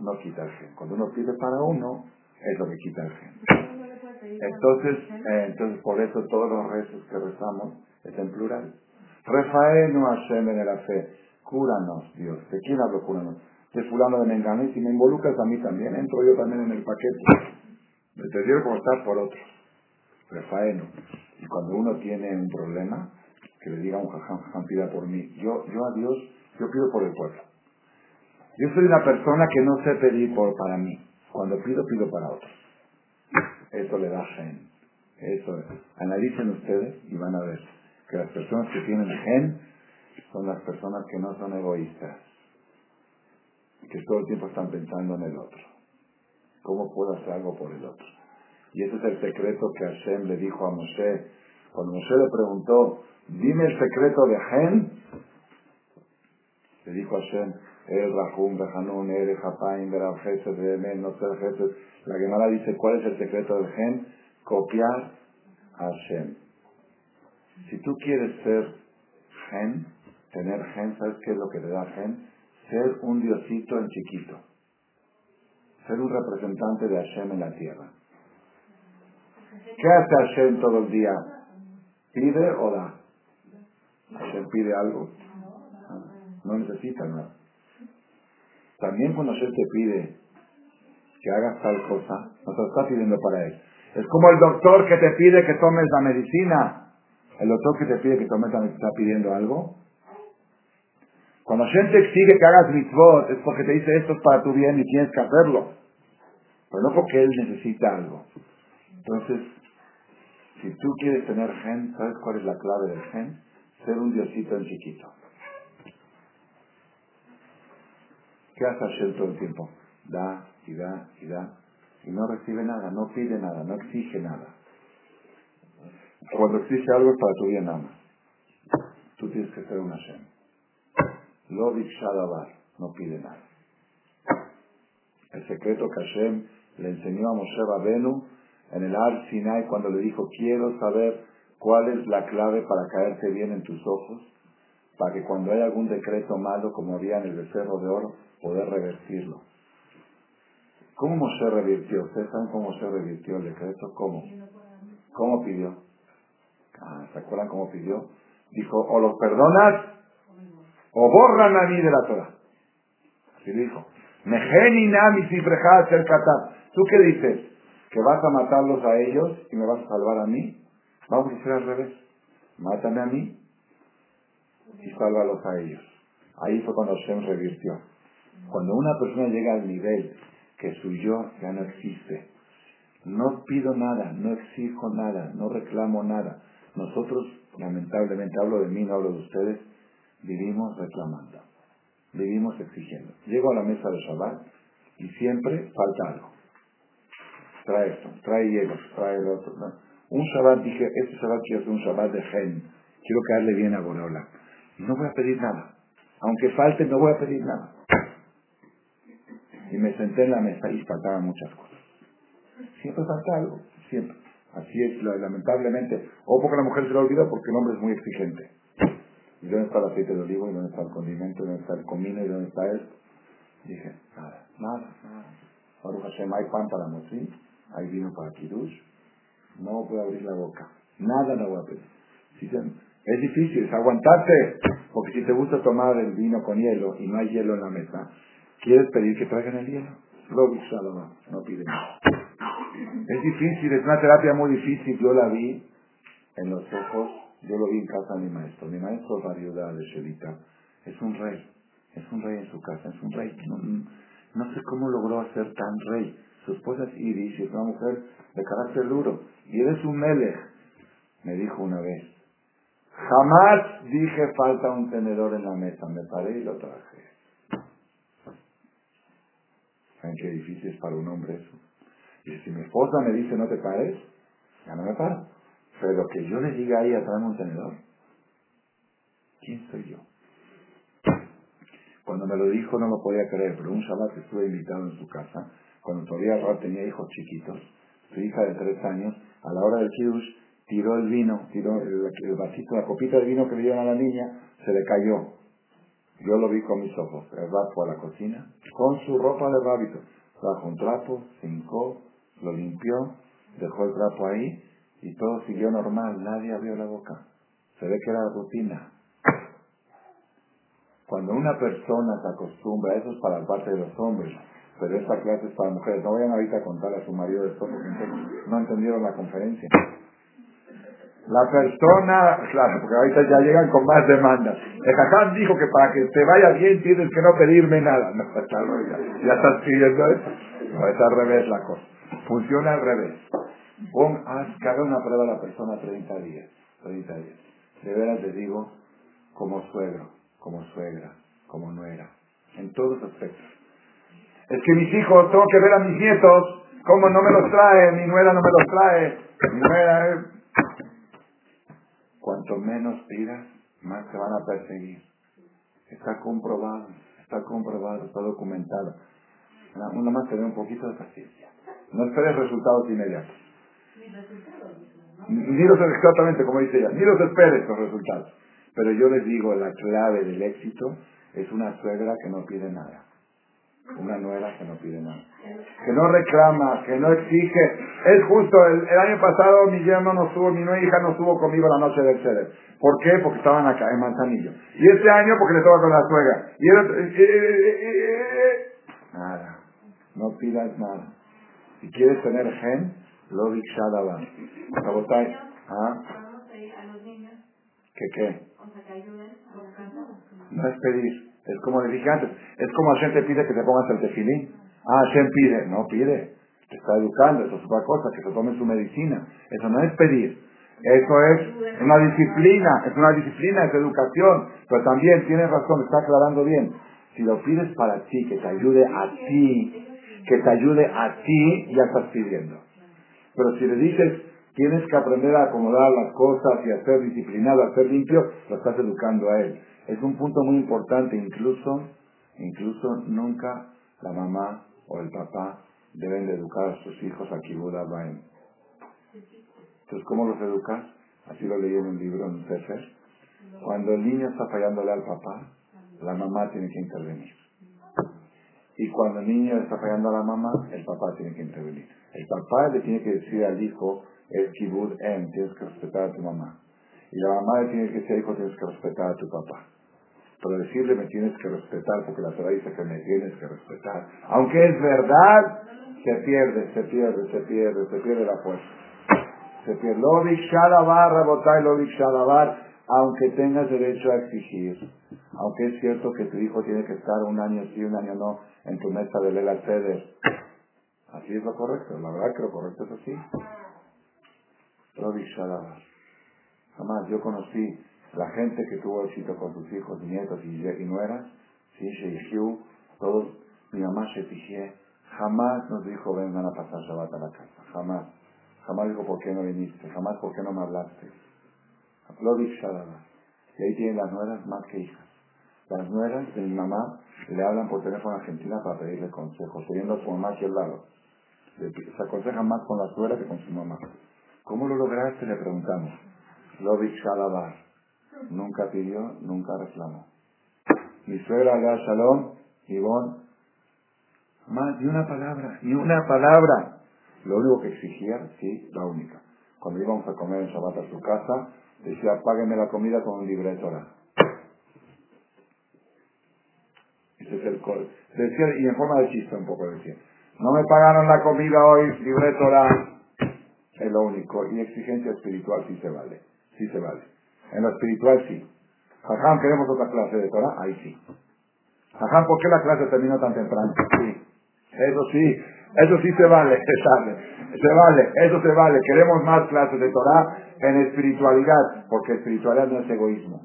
no quita el gen. Cuando uno pide para uno, es lo que quita el gen. Entonces, eh, entonces por eso todos los rezos que rezamos es en plural. Refael no Hashem en la fe. Cúranos, Dios. ¿De quién hablo cúranos? De fulano de Mengano y si me involucras a mí también, entro yo también en el paquete. Me te quiero como estar por otros. Refaeno. Y cuando uno tiene un problema, que le diga un jajam, pida por mí. Yo, yo a Dios, yo pido por el pueblo. Yo soy una persona que no sé pedir por, para mí. Cuando pido, pido para otros. Eso le da gen. Eso es. Analicen ustedes y van a ver que las personas que tienen gen son las personas que no son egoístas que todo el tiempo están pensando en el otro. ¿Cómo puedo hacer algo por el otro? Y ese es el secreto que Hashem le dijo a Moshe. Cuando Moshe le preguntó, dime el secreto de Gen, le dijo Hashem, el Rahum, Behanun, El Japain, Bemen, no sé La Gemara dice, ¿cuál es el secreto del Gen? Copiar a Hashem. Si tú quieres ser Gen, tener Gen, ¿sabes qué es lo que te da Gen? Ser un diosito en chiquito, ser un representante de Hashem en la tierra. ¿Qué hace Hashem todo el día? ¿Pide o da? Hashem pide algo. No necesita nada. También cuando Hashem te pide que hagas tal cosa, no te está pidiendo para él. Es como el doctor que te pide que tomes la medicina. El doctor que te pide que tomes la medicina está pidiendo algo. Cuando Hashem te exige que hagas mitzvot, es porque te dice esto es para tu bien y tienes que hacerlo. Pero no porque Él necesita algo. Entonces, si tú quieres tener gen, ¿sabes cuál es la clave del gen? Ser un diosito en chiquito. ¿Qué hace Hashem todo el tiempo? Da, y da y da y no recibe nada, no pide nada, no exige nada. Cuando exige algo es para tu bien nada. Tú tienes que ser un Hashem. Lo no pide nada. El secreto que Hashem le enseñó a Moshe Rabenu en el Ar Sinai cuando le dijo, quiero saber cuál es la clave para caerte bien en tus ojos, para que cuando hay algún decreto malo, como había en el becerro de oro, poder revertirlo. ¿Cómo Moshe revirtió? ¿Ustedes saben cómo Moshe revirtió el decreto? ¿Cómo? ¿Cómo pidió? Ah, ¿Se acuerdan cómo pidió? Dijo, o los perdonas o borran a mí de la Torah. Así dijo. ¿Tú qué dices? ¿Que vas a matarlos a ellos y me vas a salvar a mí? Vamos a hacer al revés. Mátame a mí y sálvalos a ellos. Ahí fue cuando Hashem revirtió. Cuando una persona llega al nivel que su yo ya no existe, no pido nada, no exijo nada, no reclamo nada. Nosotros, lamentablemente, hablo de mí, no hablo de ustedes, vivimos reclamando, vivimos exigiendo. Llego a la mesa de Shabbat y siempre falta algo. Trae esto, trae hielos, trae el otro. Un Shabbat dije, este Shabbat quiero hacer un Shabbat de gen, quiero caerle bien a Boreola. Y no voy a pedir nada. Aunque falte, no voy a pedir nada. Y me senté en la mesa y faltaban muchas cosas. Siempre falta algo, siempre. Así es, lamentablemente. O porque la mujer se lo olvida porque el hombre es muy exigente. ¿Y dónde está el aceite de olivo? ¿Y dónde está el condimento? ¿Y dónde está el comino? ¿Y dónde está esto? Dije, nada, nada, nada. Baruch Hashem, hay pan para Mosí, hay vino para Kiddush. No a abrir la boca. Nada no voy a pedir. es difícil, es aguantarte. Porque si te gusta tomar el vino con hielo y no hay hielo en la mesa, ¿quieres pedir que traigan el hielo? no pide. Es difícil, es una terapia muy difícil. Yo la vi en los ojos yo lo vi en casa de mi maestro. Mi maestro viuda de Shelita es un rey. Es un rey en su casa, es un rey. No, no sé cómo logró hacer tan rey. Su esposa es Iris y es una mujer de carácter duro. Y él es un melech. Me dijo una vez. Jamás dije falta un tenedor en la mesa. Me paré y lo traje. ¿Saben qué difícil es para un hombre eso? Y si mi esposa me dice no te pares, ya no me paro. Pero que yo le diga ahí a traerme un tenedor, ¿quién soy yo? Cuando me lo dijo no lo podía creer, pero un Shabbat estuve invitado en su casa, cuando todavía Rab tenía hijos chiquitos, su hija de tres años, a la hora del kiddush, tiró el vino, tiró el, vasito, la copita de vino que le dieron a la niña, se le cayó. Yo lo vi con mis ojos. El Rab fue a la cocina, con su ropa de rábito. Trajo un trapo, cincó, lo limpió, dejó el trapo ahí y todo siguió normal, nadie abrió la boca. Se ve que era rutina. Cuando una persona se acostumbra, eso es para la parte de los hombres, pero esta clase es para mujeres. No vayan ahorita a contar a su marido esto porque no entendieron la conferencia. La persona, claro, porque ahorita ya llegan con más demandas. El Jaján dijo que para que te vaya bien tienes que no pedirme nada. No, está, ya, estás pidiendo eso. No, es al revés la cosa. Funciona al revés. Pon, haz que haga una prueba a la persona 30 días. 30 días. De veras les digo, como suegro, como suegra, como nuera, en todos aspectos. Es que mis hijos, tengo que ver a mis nietos, ¿cómo no me los trae? Mi nuera no me los trae. Mi nuera, eh. Cuanto menos pidas, más te van a perseguir. Está comprobado, está comprobado, está documentado. Una más tener un poquito de paciencia. No esperes resultados inmediatos. Ni los exactamente como dice ella, ni los esperes los resultados. Pero yo les digo, la clave del éxito es una suegra que no pide nada. Una nuera que no pide nada. Que no reclama, que no exige. Es justo, el, año pasado mi yerno no estuvo, mi nueva hija no estuvo conmigo la noche del ceder. ¿Por qué? Porque estaban acá, en Manzanillo. Y este año porque le toca con la suegra. Y nada. No pidas nada. Si quieres tener gen, lo Shadaban. ¿Ah? ¿Qué qué? No es pedir. Es como le dije antes. Es como Hashem te pide que te pongas el tefilín. Ah, Hashem pide. No pide. Te está educando. Eso es otra cosa. Que se tome su medicina. Eso no es pedir. Eso es una disciplina. Es una disciplina, es educación. Pero también, tienes razón, está aclarando bien. Si lo pides para ti, que te ayude a ti, que te ayude a ti, ya estás pidiendo. Pero si le dices, tienes que aprender a acomodar las cosas y a ser disciplinado, a ser limpio, lo estás educando a él. Es un punto muy importante, incluso, incluso nunca la mamá o el papá deben de educar a sus hijos a Kibuda Baem. Entonces, ¿cómo los educas? Así lo leí en un libro, en un Sefer. Cuando el niño está fallándole al papá, la mamá tiene que intervenir. Y cuando el niño está fallando a la mamá, el papá tiene que intervenir. El papá le tiene que decir al hijo, es kibud en, tienes que respetar a tu mamá. Y la mamá le tiene que decir al hijo, tienes que respetar a tu papá. Pero decirle, me tienes que respetar, porque la Torah dice que me tienes que respetar. Aunque es verdad, se pierde, se pierde, se pierde, se pierde la fuerza. Se pierde. Lo shalabar, botay, lo shalabar, aunque tengas derecho a exigir. Aunque es cierto que tu hijo tiene que estar un año sí, un año no, en tu mesa de Lela Ceder. Así es lo correcto. La verdad que lo correcto es así. Jamás yo conocí la gente que tuvo éxito con sus hijos, nietos y, y nueras, sí, Sheikhiu, todos, mi mamá Shefijé, jamás nos dijo vengan a pasar Shabbat a la casa, jamás. Jamás dijo por qué no viniste, jamás por qué no me hablaste. Aplodis Y ahí tienen las nueras más que hijas. Las nueras de mi mamá le hablan por teléfono a Argentina para pedirle consejos, teniendo a su mamá aquí al lado. Se aconsejan más con la suegra que con su mamá. ¿Cómo lo lograste? Le preguntamos. Lovic Shalabar. Nunca pidió, nunca reclamó. Mi suegra le da shalom, Ivonne, más ni una palabra, ni una palabra. Lo único que exigía, sí, la única. Cuando íbamos a comer en Shabbat a su casa, decía, págueme la comida con un libreto Ese es el Decía, y en forma de chiste un poco decía, no me pagaron la comida hoy, libreto Es lo único. Y exigencia espiritual sí se vale. Sí se vale. En lo espiritual sí. Jajam, queremos otra clase de Torah, ahí sí. Jajam, ¿por qué la clase terminó tan temprano? Sí. Eso sí, eso sí se vale, [laughs] se se vale, eso se vale. Queremos más clases de Torah en espiritualidad, porque espiritualidad no es egoísmo.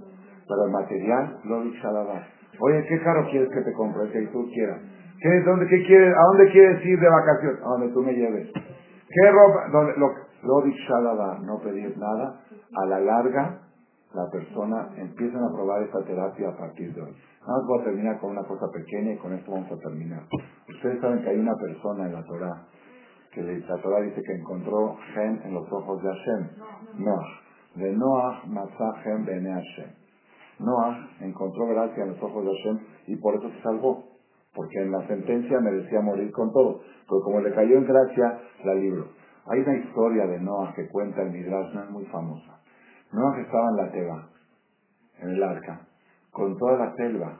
Pero el material, lo la Oye, ¿qué carro quieres que te compre? Que tú quieras. ¿Qué, dónde, qué quieres, ¿A dónde quieres ir de vacaciones? A donde tú me lleves. ¿Qué ropa? Donde, lo, lo no pedir nada. A la larga, la persona empiezan a probar esta terapia a partir de hoy. Vamos voy a terminar con una cosa pequeña y con esto vamos a terminar. Ustedes saben que hay una persona en la Torah que la Torah dice que encontró gen en los ojos de Hashem. Noah. De Noah Gen bene Hashem. Noah encontró gracia en los ojos de Hashem y por eso se salvó. Porque en la sentencia merecía morir con todo. Pero como le cayó en gracia, la libró. Hay una historia de Noah que cuenta el Midrash, no es muy famosa Noah estaba en la teba, en el arca, con toda la selva.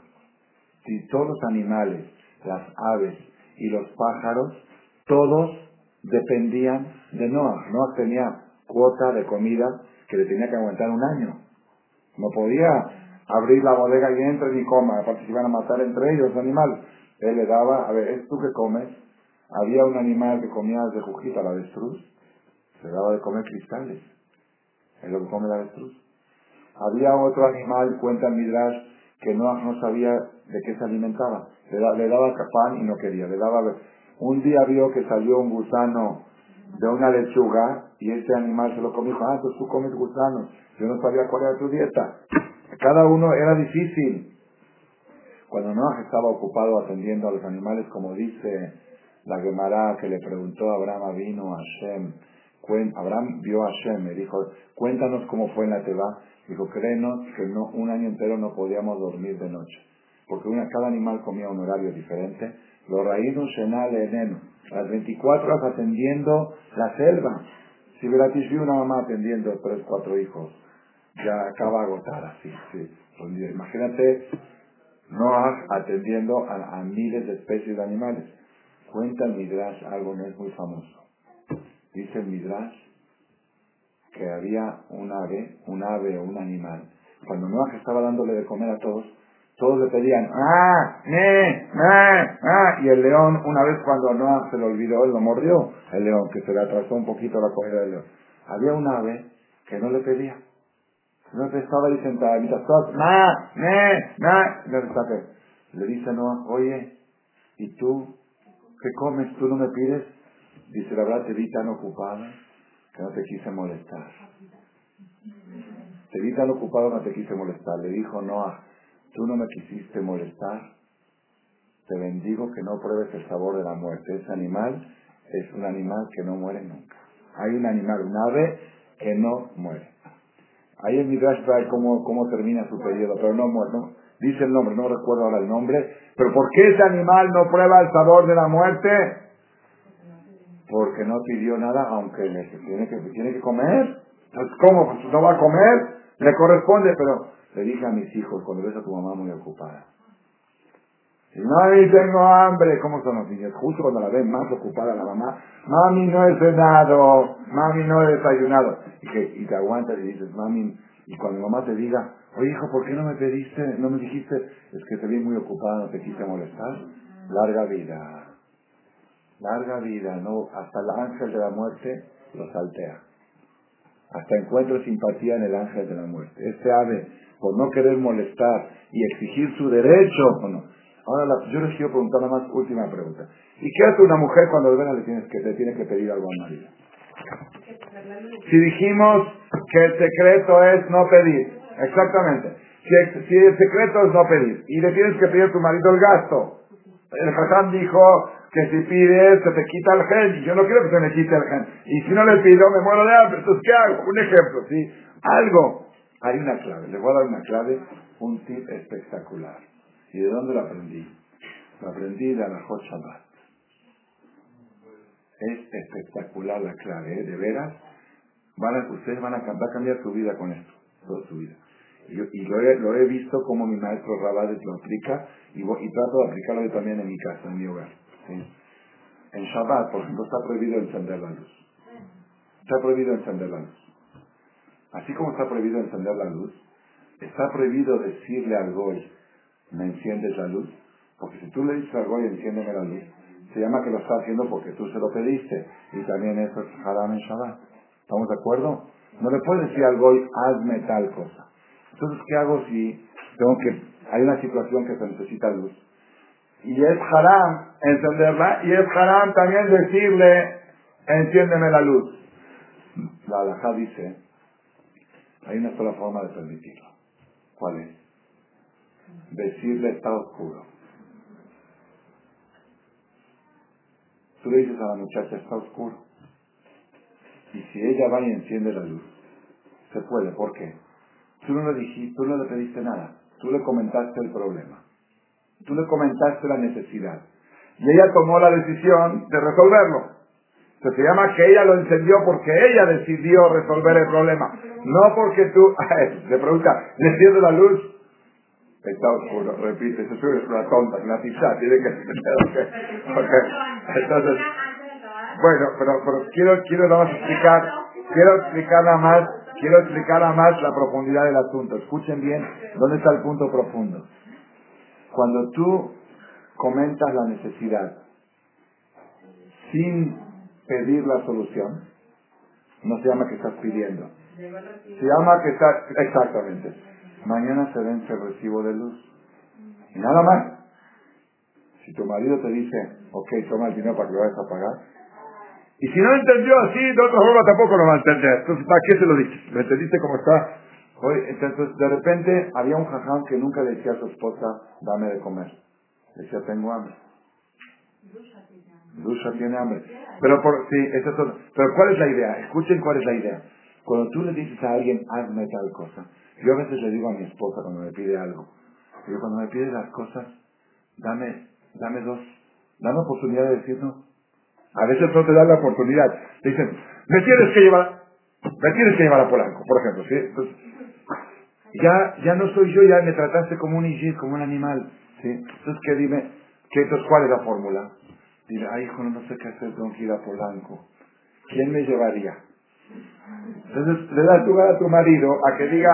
Y todos los animales, las aves y los pájaros, todos dependían de Noah. Noah tenía cuota de comida que le tenía que aguantar un año. No podía abrir la bodega y entre ni coma, aparte se iban a matar entre ellos los animales. Él le daba, a ver, ¿es tú que comes? Había un animal que comía de jujita, la avestruz, se daba de comer cristales es lo que come la avestruz. Había otro animal, cuenta el Midrash, que no, no sabía de qué se alimentaba. Le, daba pan y no quería. Le daba, un día vio que salió un gusano de una lechuga y ese animal se lo comió. Ah, entonces tú comes gusanos. Yo no sabía cuál era tu dieta. Cada uno era difícil. Cuando Noah estaba ocupado atendiendo a los animales, como dice la Gemara que le preguntó a Abraham vino a Hashem, Abraham vio a Hashem y dijo, cuéntanos cómo fue en la Teba. Dijo, créenos que no, un año entero no podíamos dormir de noche. Porque una, cada animal comía un horario diferente. Los raídos shenal eneno. Las 24 horas atendiendo la selva. Si Beratish vio una mamá atendiendo tres, cuatro hijos, ya acaba agotada, sí, sí. Imagínate Noah atendiendo a, miles de especies de animales. Cuenta el Midrash algo no es muy famoso Dice el Midrash que había un ave, un ave o un animal. Cuando Noah estaba dándole de comer a todos, todos le pedían, ¡ah! ¡ne! ¡ah! ¡ah! Y el león, una vez cuando Noah se lo olvidó, él lo mordió, el león, que se le atrasó un poquito la comida del león. Había un ave que no le pedía. No estaba ahí sentada, y todos, ¡ma! ¡ne! ¡na! Le dice Noah, oye, ¿y tú ¿Qué comes? ¿Tú no me pides? Dice, la verdad te vi tan ocupada que no te quise molestar. Te vi tan ocupado no te quise molestar. Le dijo Noah, tú no me quisiste molestar. Te bendigo que no pruebes el sabor de la muerte. Ese animal es un animal que no muere nunca. Hay un animal, un ave, que no muere. Ahí en Midrash trae cómo, cómo termina su periodo, pero no muere, ¿no? Dice el nombre, no recuerdo ahora el nombre, pero ¿por qué ese animal no prueba el sabor de la muerte? Porque no pidió nada, aunque le tiene que, tiene que comer. Entonces, ¿cómo? Pues no va a comer, le corresponde, pero le dije a mis hijos, cuando ves a tu mamá muy ocupada, y mami, tengo hambre. ¿Cómo son los niños? Justo cuando la ven más ocupada la mamá, mami, no he cenado, mami, no he desayunado. Y, que, y te aguantas y dices, mami, y cuando mamá te diga, oye hijo, ¿por qué no me pediste, no me dijiste? Es que te vi muy ocupada, no te quise molestar. Larga vida. Larga vida, no, hasta el ángel de la muerte lo saltea. Hasta encuentro simpatía en el ángel de la muerte. Este ave, por no querer molestar y exigir su derecho, bueno, Ahora yo les quiero preguntar nada más, última pregunta. ¿Y qué hace una mujer cuando veras le tienes que, le tiene que pedir algo al marido? Si dijimos que el secreto es no pedir, exactamente. Si, el secreto es no pedir y le tienes que pedir a tu marido el gasto, el Hassan dijo que si pides se te quita el gen yo no quiero que se me quite el gen. Y si no le pido me muero de hambre, entonces ¿qué hago? Un ejemplo, ¿sí? Algo. Hay una clave, le voy a dar una clave, un tip espectacular. ¿Y de dónde lo aprendí? Lo aprendí de la Shabbat. Es espectacular la clave, ¿eh? de veras. Van a, ustedes van a, va a cambiar su vida con esto, toda su vida. Y, lo, he, visto como mi maestro Rabades lo aplica y, y, trato de aplicarlo yo también en mi casa, en mi hogar. ¿sí? En Shabbat, por ejemplo, está prohibido encender la luz. Está prohibido encender la luz. Así como está prohibido encender la luz, está prohibido decirle al goy, ¿me enciendes la luz? Porque si tú le dices algo y enciéndeme la luz, se llama que lo está haciendo porque tú se lo pediste. Y también eso es haram en Shabbat. ¿Estamos de acuerdo? No le puedes decir al goy, hazme tal cosa. Entonces, ¿qué hago si tengo que, hay una situación que se necesita luz? Y es haram encenderla, y es haram también decirle, enciéndeme la luz. La halajá dice, hay una sola forma de permitirlo. ¿Cuál es? Decirle está oscuro. Tú le dices a la muchacha está oscuro. Y si ella va y enciende la luz, se puede. ¿Por qué? Tú no le dijiste, tú no le pediste nada. Tú le comentaste el problema. Tú le comentaste la necesidad. Y ella tomó la decisión de resolverlo. se llama que ella lo encendió porque ella decidió resolver el problema. No porque tú, [laughs] le pregunta, ¿le enciende la luz? Está oscuro, repite, eso es una tonta, una pizza, tiene que ser. [laughs] Entonces, bueno, pero, pero quiero, quiero nada más explicar, quiero explicar nada más, quiero explicar nada más la profundidad del asunto. Escuchen bien dónde está el punto profundo. Cuando tú comentas la necesidad sin pedir la solución, no se llama que estás pidiendo. Se llama que estás, exactamente mañana se vence el recibo de luz. Y nada más. Si tu marido te dice, ok, toma el dinero para que lo vayas a pagar. Y si no entendió así, de otra forma tampoco lo va a entender. Entonces, ¿para qué se lo dices? ¿Me entendiste cómo está? Entonces, de repente, había un jaján que nunca le decía a su esposa, dame de comer. Decía, tengo hambre. Lucha tiene hambre. Pero, por, sí, eso es. Pero, ¿cuál es la idea? Escuchen cuál es la idea. Cuando tú le dices a alguien, hazme tal cosa, yo a veces le digo a mi esposa cuando me pide algo, digo, cuando me pide las cosas, dame, dame dos, dame oportunidad de decir no. A veces no te dan la oportunidad. Te dicen, me tienes que llevar, me tienes que llevar a Polanco, por ejemplo, ¿sí? Ya, ya no soy yo, ya me trataste como un igis, como un animal, ¿sí? Entonces, ¿qué dime? ¿Qué, entonces, ¿cuál es la fórmula? Dile, ay, hijo, no sé qué hacer, tengo que ir a Polanco. ¿Quién me llevaría? Entonces le das lugar a tu marido a que diga,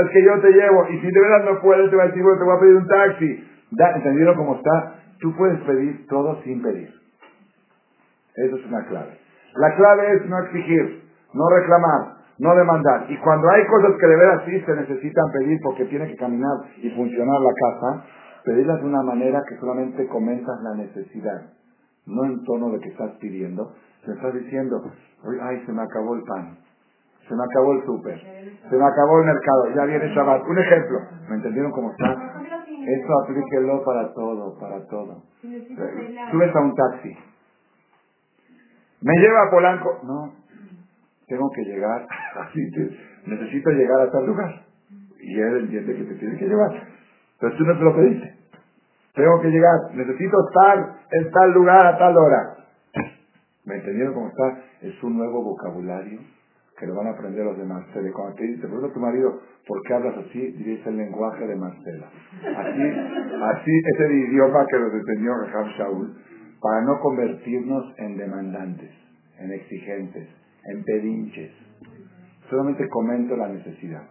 es que yo te llevo, y si de verdad no puedes, te decir, te voy a pedir un taxi. Da, ¿Entendieron cómo está? Tú puedes pedir todo sin pedir. Eso es una clave. La clave es no exigir, no reclamar, no demandar. Y cuando hay cosas que de veras sí se necesitan pedir porque tiene que caminar y funcionar la casa, pedirlas de una manera que solamente comentas la necesidad. no en tono de que estás pidiendo, se estás diciendo, ay, se me acabó el pan, se me acabó el súper, se me acabó el mercado, ya viene Shabbat. Un ejemplo, ¿me entendieron cómo está? Eso aplíquelo para todo, para todo. Subes a un taxi. ¿Me lleva a Polanco? No, tengo que llegar, [laughs] así necesito llegar a tal lugar. Y él entiende que te tiene que llevar. Pero tú no te lo pediste. Tengo que llegar, necesito estar en tal lugar a tal hora. ¿Me entendieron cómo está? Es un nuevo vocabulario que lo van a aprender los de Marcela. cuando te dice, pregunta a tu marido, ¿por qué hablas así? Dirías el lenguaje de Marcela. Así, así es el idioma que nos enseñó Rahab Shaul, para no convertirnos en demandantes, en exigentes, en pedinches. Solamente comento la necesidad.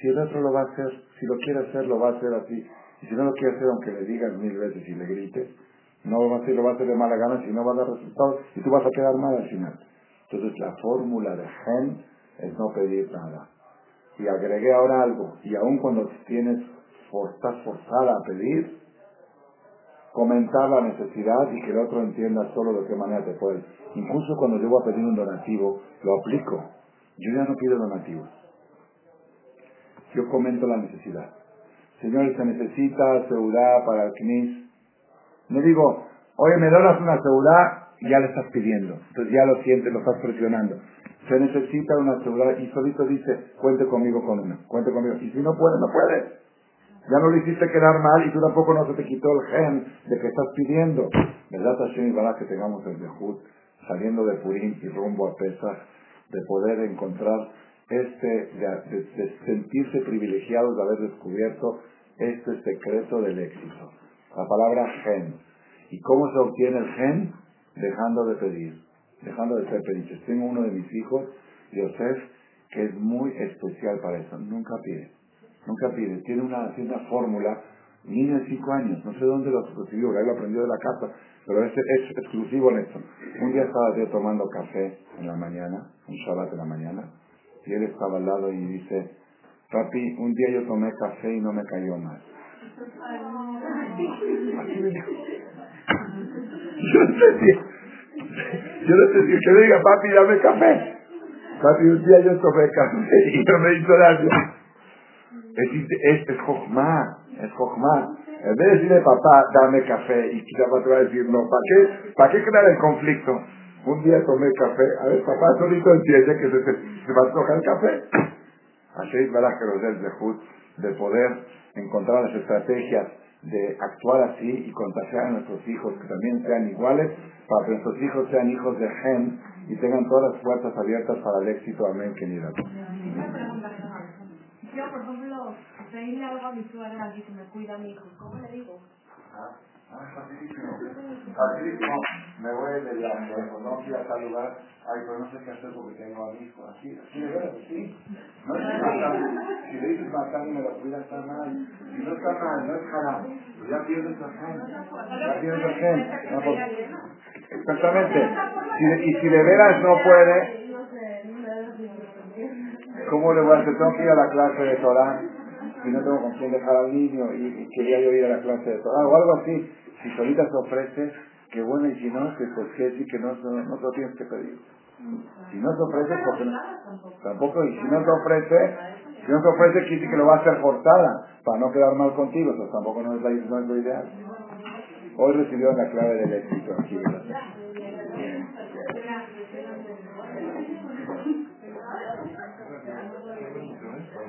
Si el otro lo va a hacer, si lo quiere hacer, lo va a hacer así. Y si no lo quiere hacer, aunque le digas mil veces y le grites, no va a hacer, lo va a hacer de mala gana, si no va a dar resultados y tú vas a quedar mal al final. Entonces la fórmula de gen es no pedir nada. Y agregué ahora algo, y aun cuando tienes, estás forzada a pedir, comentar la necesidad y que el otro entienda solo de qué manera te puede. Incluso cuando yo voy a pedir un donativo, lo aplico. Yo ya no pido donativos. Yo comento la necesidad. Señor, se necesita seguridad para el CNIS. Me digo, oye, me das una seguridad ya le estás pidiendo. Entonces ya lo sientes, lo estás presionando. Se necesita una seguridad y solito dice, cuente conmigo con una, cuente conmigo. Y si no puede, no puede. Ya no le hiciste quedar mal y tú tampoco no se te quitó el gen de que estás pidiendo. ¿Verdad, Hashem y Barak, que tengamos el Yehud saliendo de Purim y rumbo a Pesach, de poder encontrar este, de, de sentirse privilegiados de haber descubierto este secreto del éxito. La palabra gen. ¿Y cómo se obtiene el gen? dejando de pedir, dejando de ser pediches. Tengo uno de mis hijos, Yosef, que es muy especial para eso. Nunca pide, nunca pide. Tiene una, tiene fórmula, niño de 5 años, no sé dónde lo consiguió, él lo aprendió de la casa, pero es, es exclusivo en esto. Un día estaba yo tomando café en la mañana, un Shabbat en la mañana, y él estaba al lado y dice, papi, un día yo tomé café y no me cayó más. Yo no sé si, yo no si que le diga, papi, dame café. Papi, un día yo tomé café y no me hizo daño. Es, es, es jojma. En vez de decirle, papá, dame café, y quizá papá te va a decir, no, ¿para qué, ¿para qué crear el conflicto? Un día tomé café, a ver, papá solito entiende que se, se, va a tocar el café. Así es, ¿verdad? Que los del de poder encontrar las estrategias de actuar así y contagiar a nuestros hijos que también sean iguales, para que nuestros hijos sean hijos de gen y tengan todas las puertas abiertas para el éxito. Amén, querida. Yo, por ejemplo, pedirle algo a mi suegra que me cuida a mi hijo, ¿cómo le digo? Facilísimo. Facilísimo. Me voy de viaje, no fui a tal lugar. Ay, pero no sé qué hacer porque tengo a mi hijo. Así, así de veras, sí. No es [laughs] matar. Si le dices matar y me lo cuida, está mal. Si no está mal, no es haram. Pues ya pierdes el gen. Ya pierdes el gen. No, pues, exactamente. Si, y si de veras no puede, ¿cómo le voy a hacer? Tengo que ir a la clase de Torah y no tengo con quién dejar al niño y, y quería yo ir a la clase de Torah o algo así. Si solita se ofrece, qué bueno, y si no, que pues que sí que no, no, no te lo tienes que pedir. Si no te ofrece, porque no, tampoco, y si no te ofrece, si no te ofrece, quiere que lo va a hacer forzada, para no quedar mal contigo, eso tampoco no es, la, no es lo ideal. Hoy recibió la clave del éxito aquí, ¿verdad?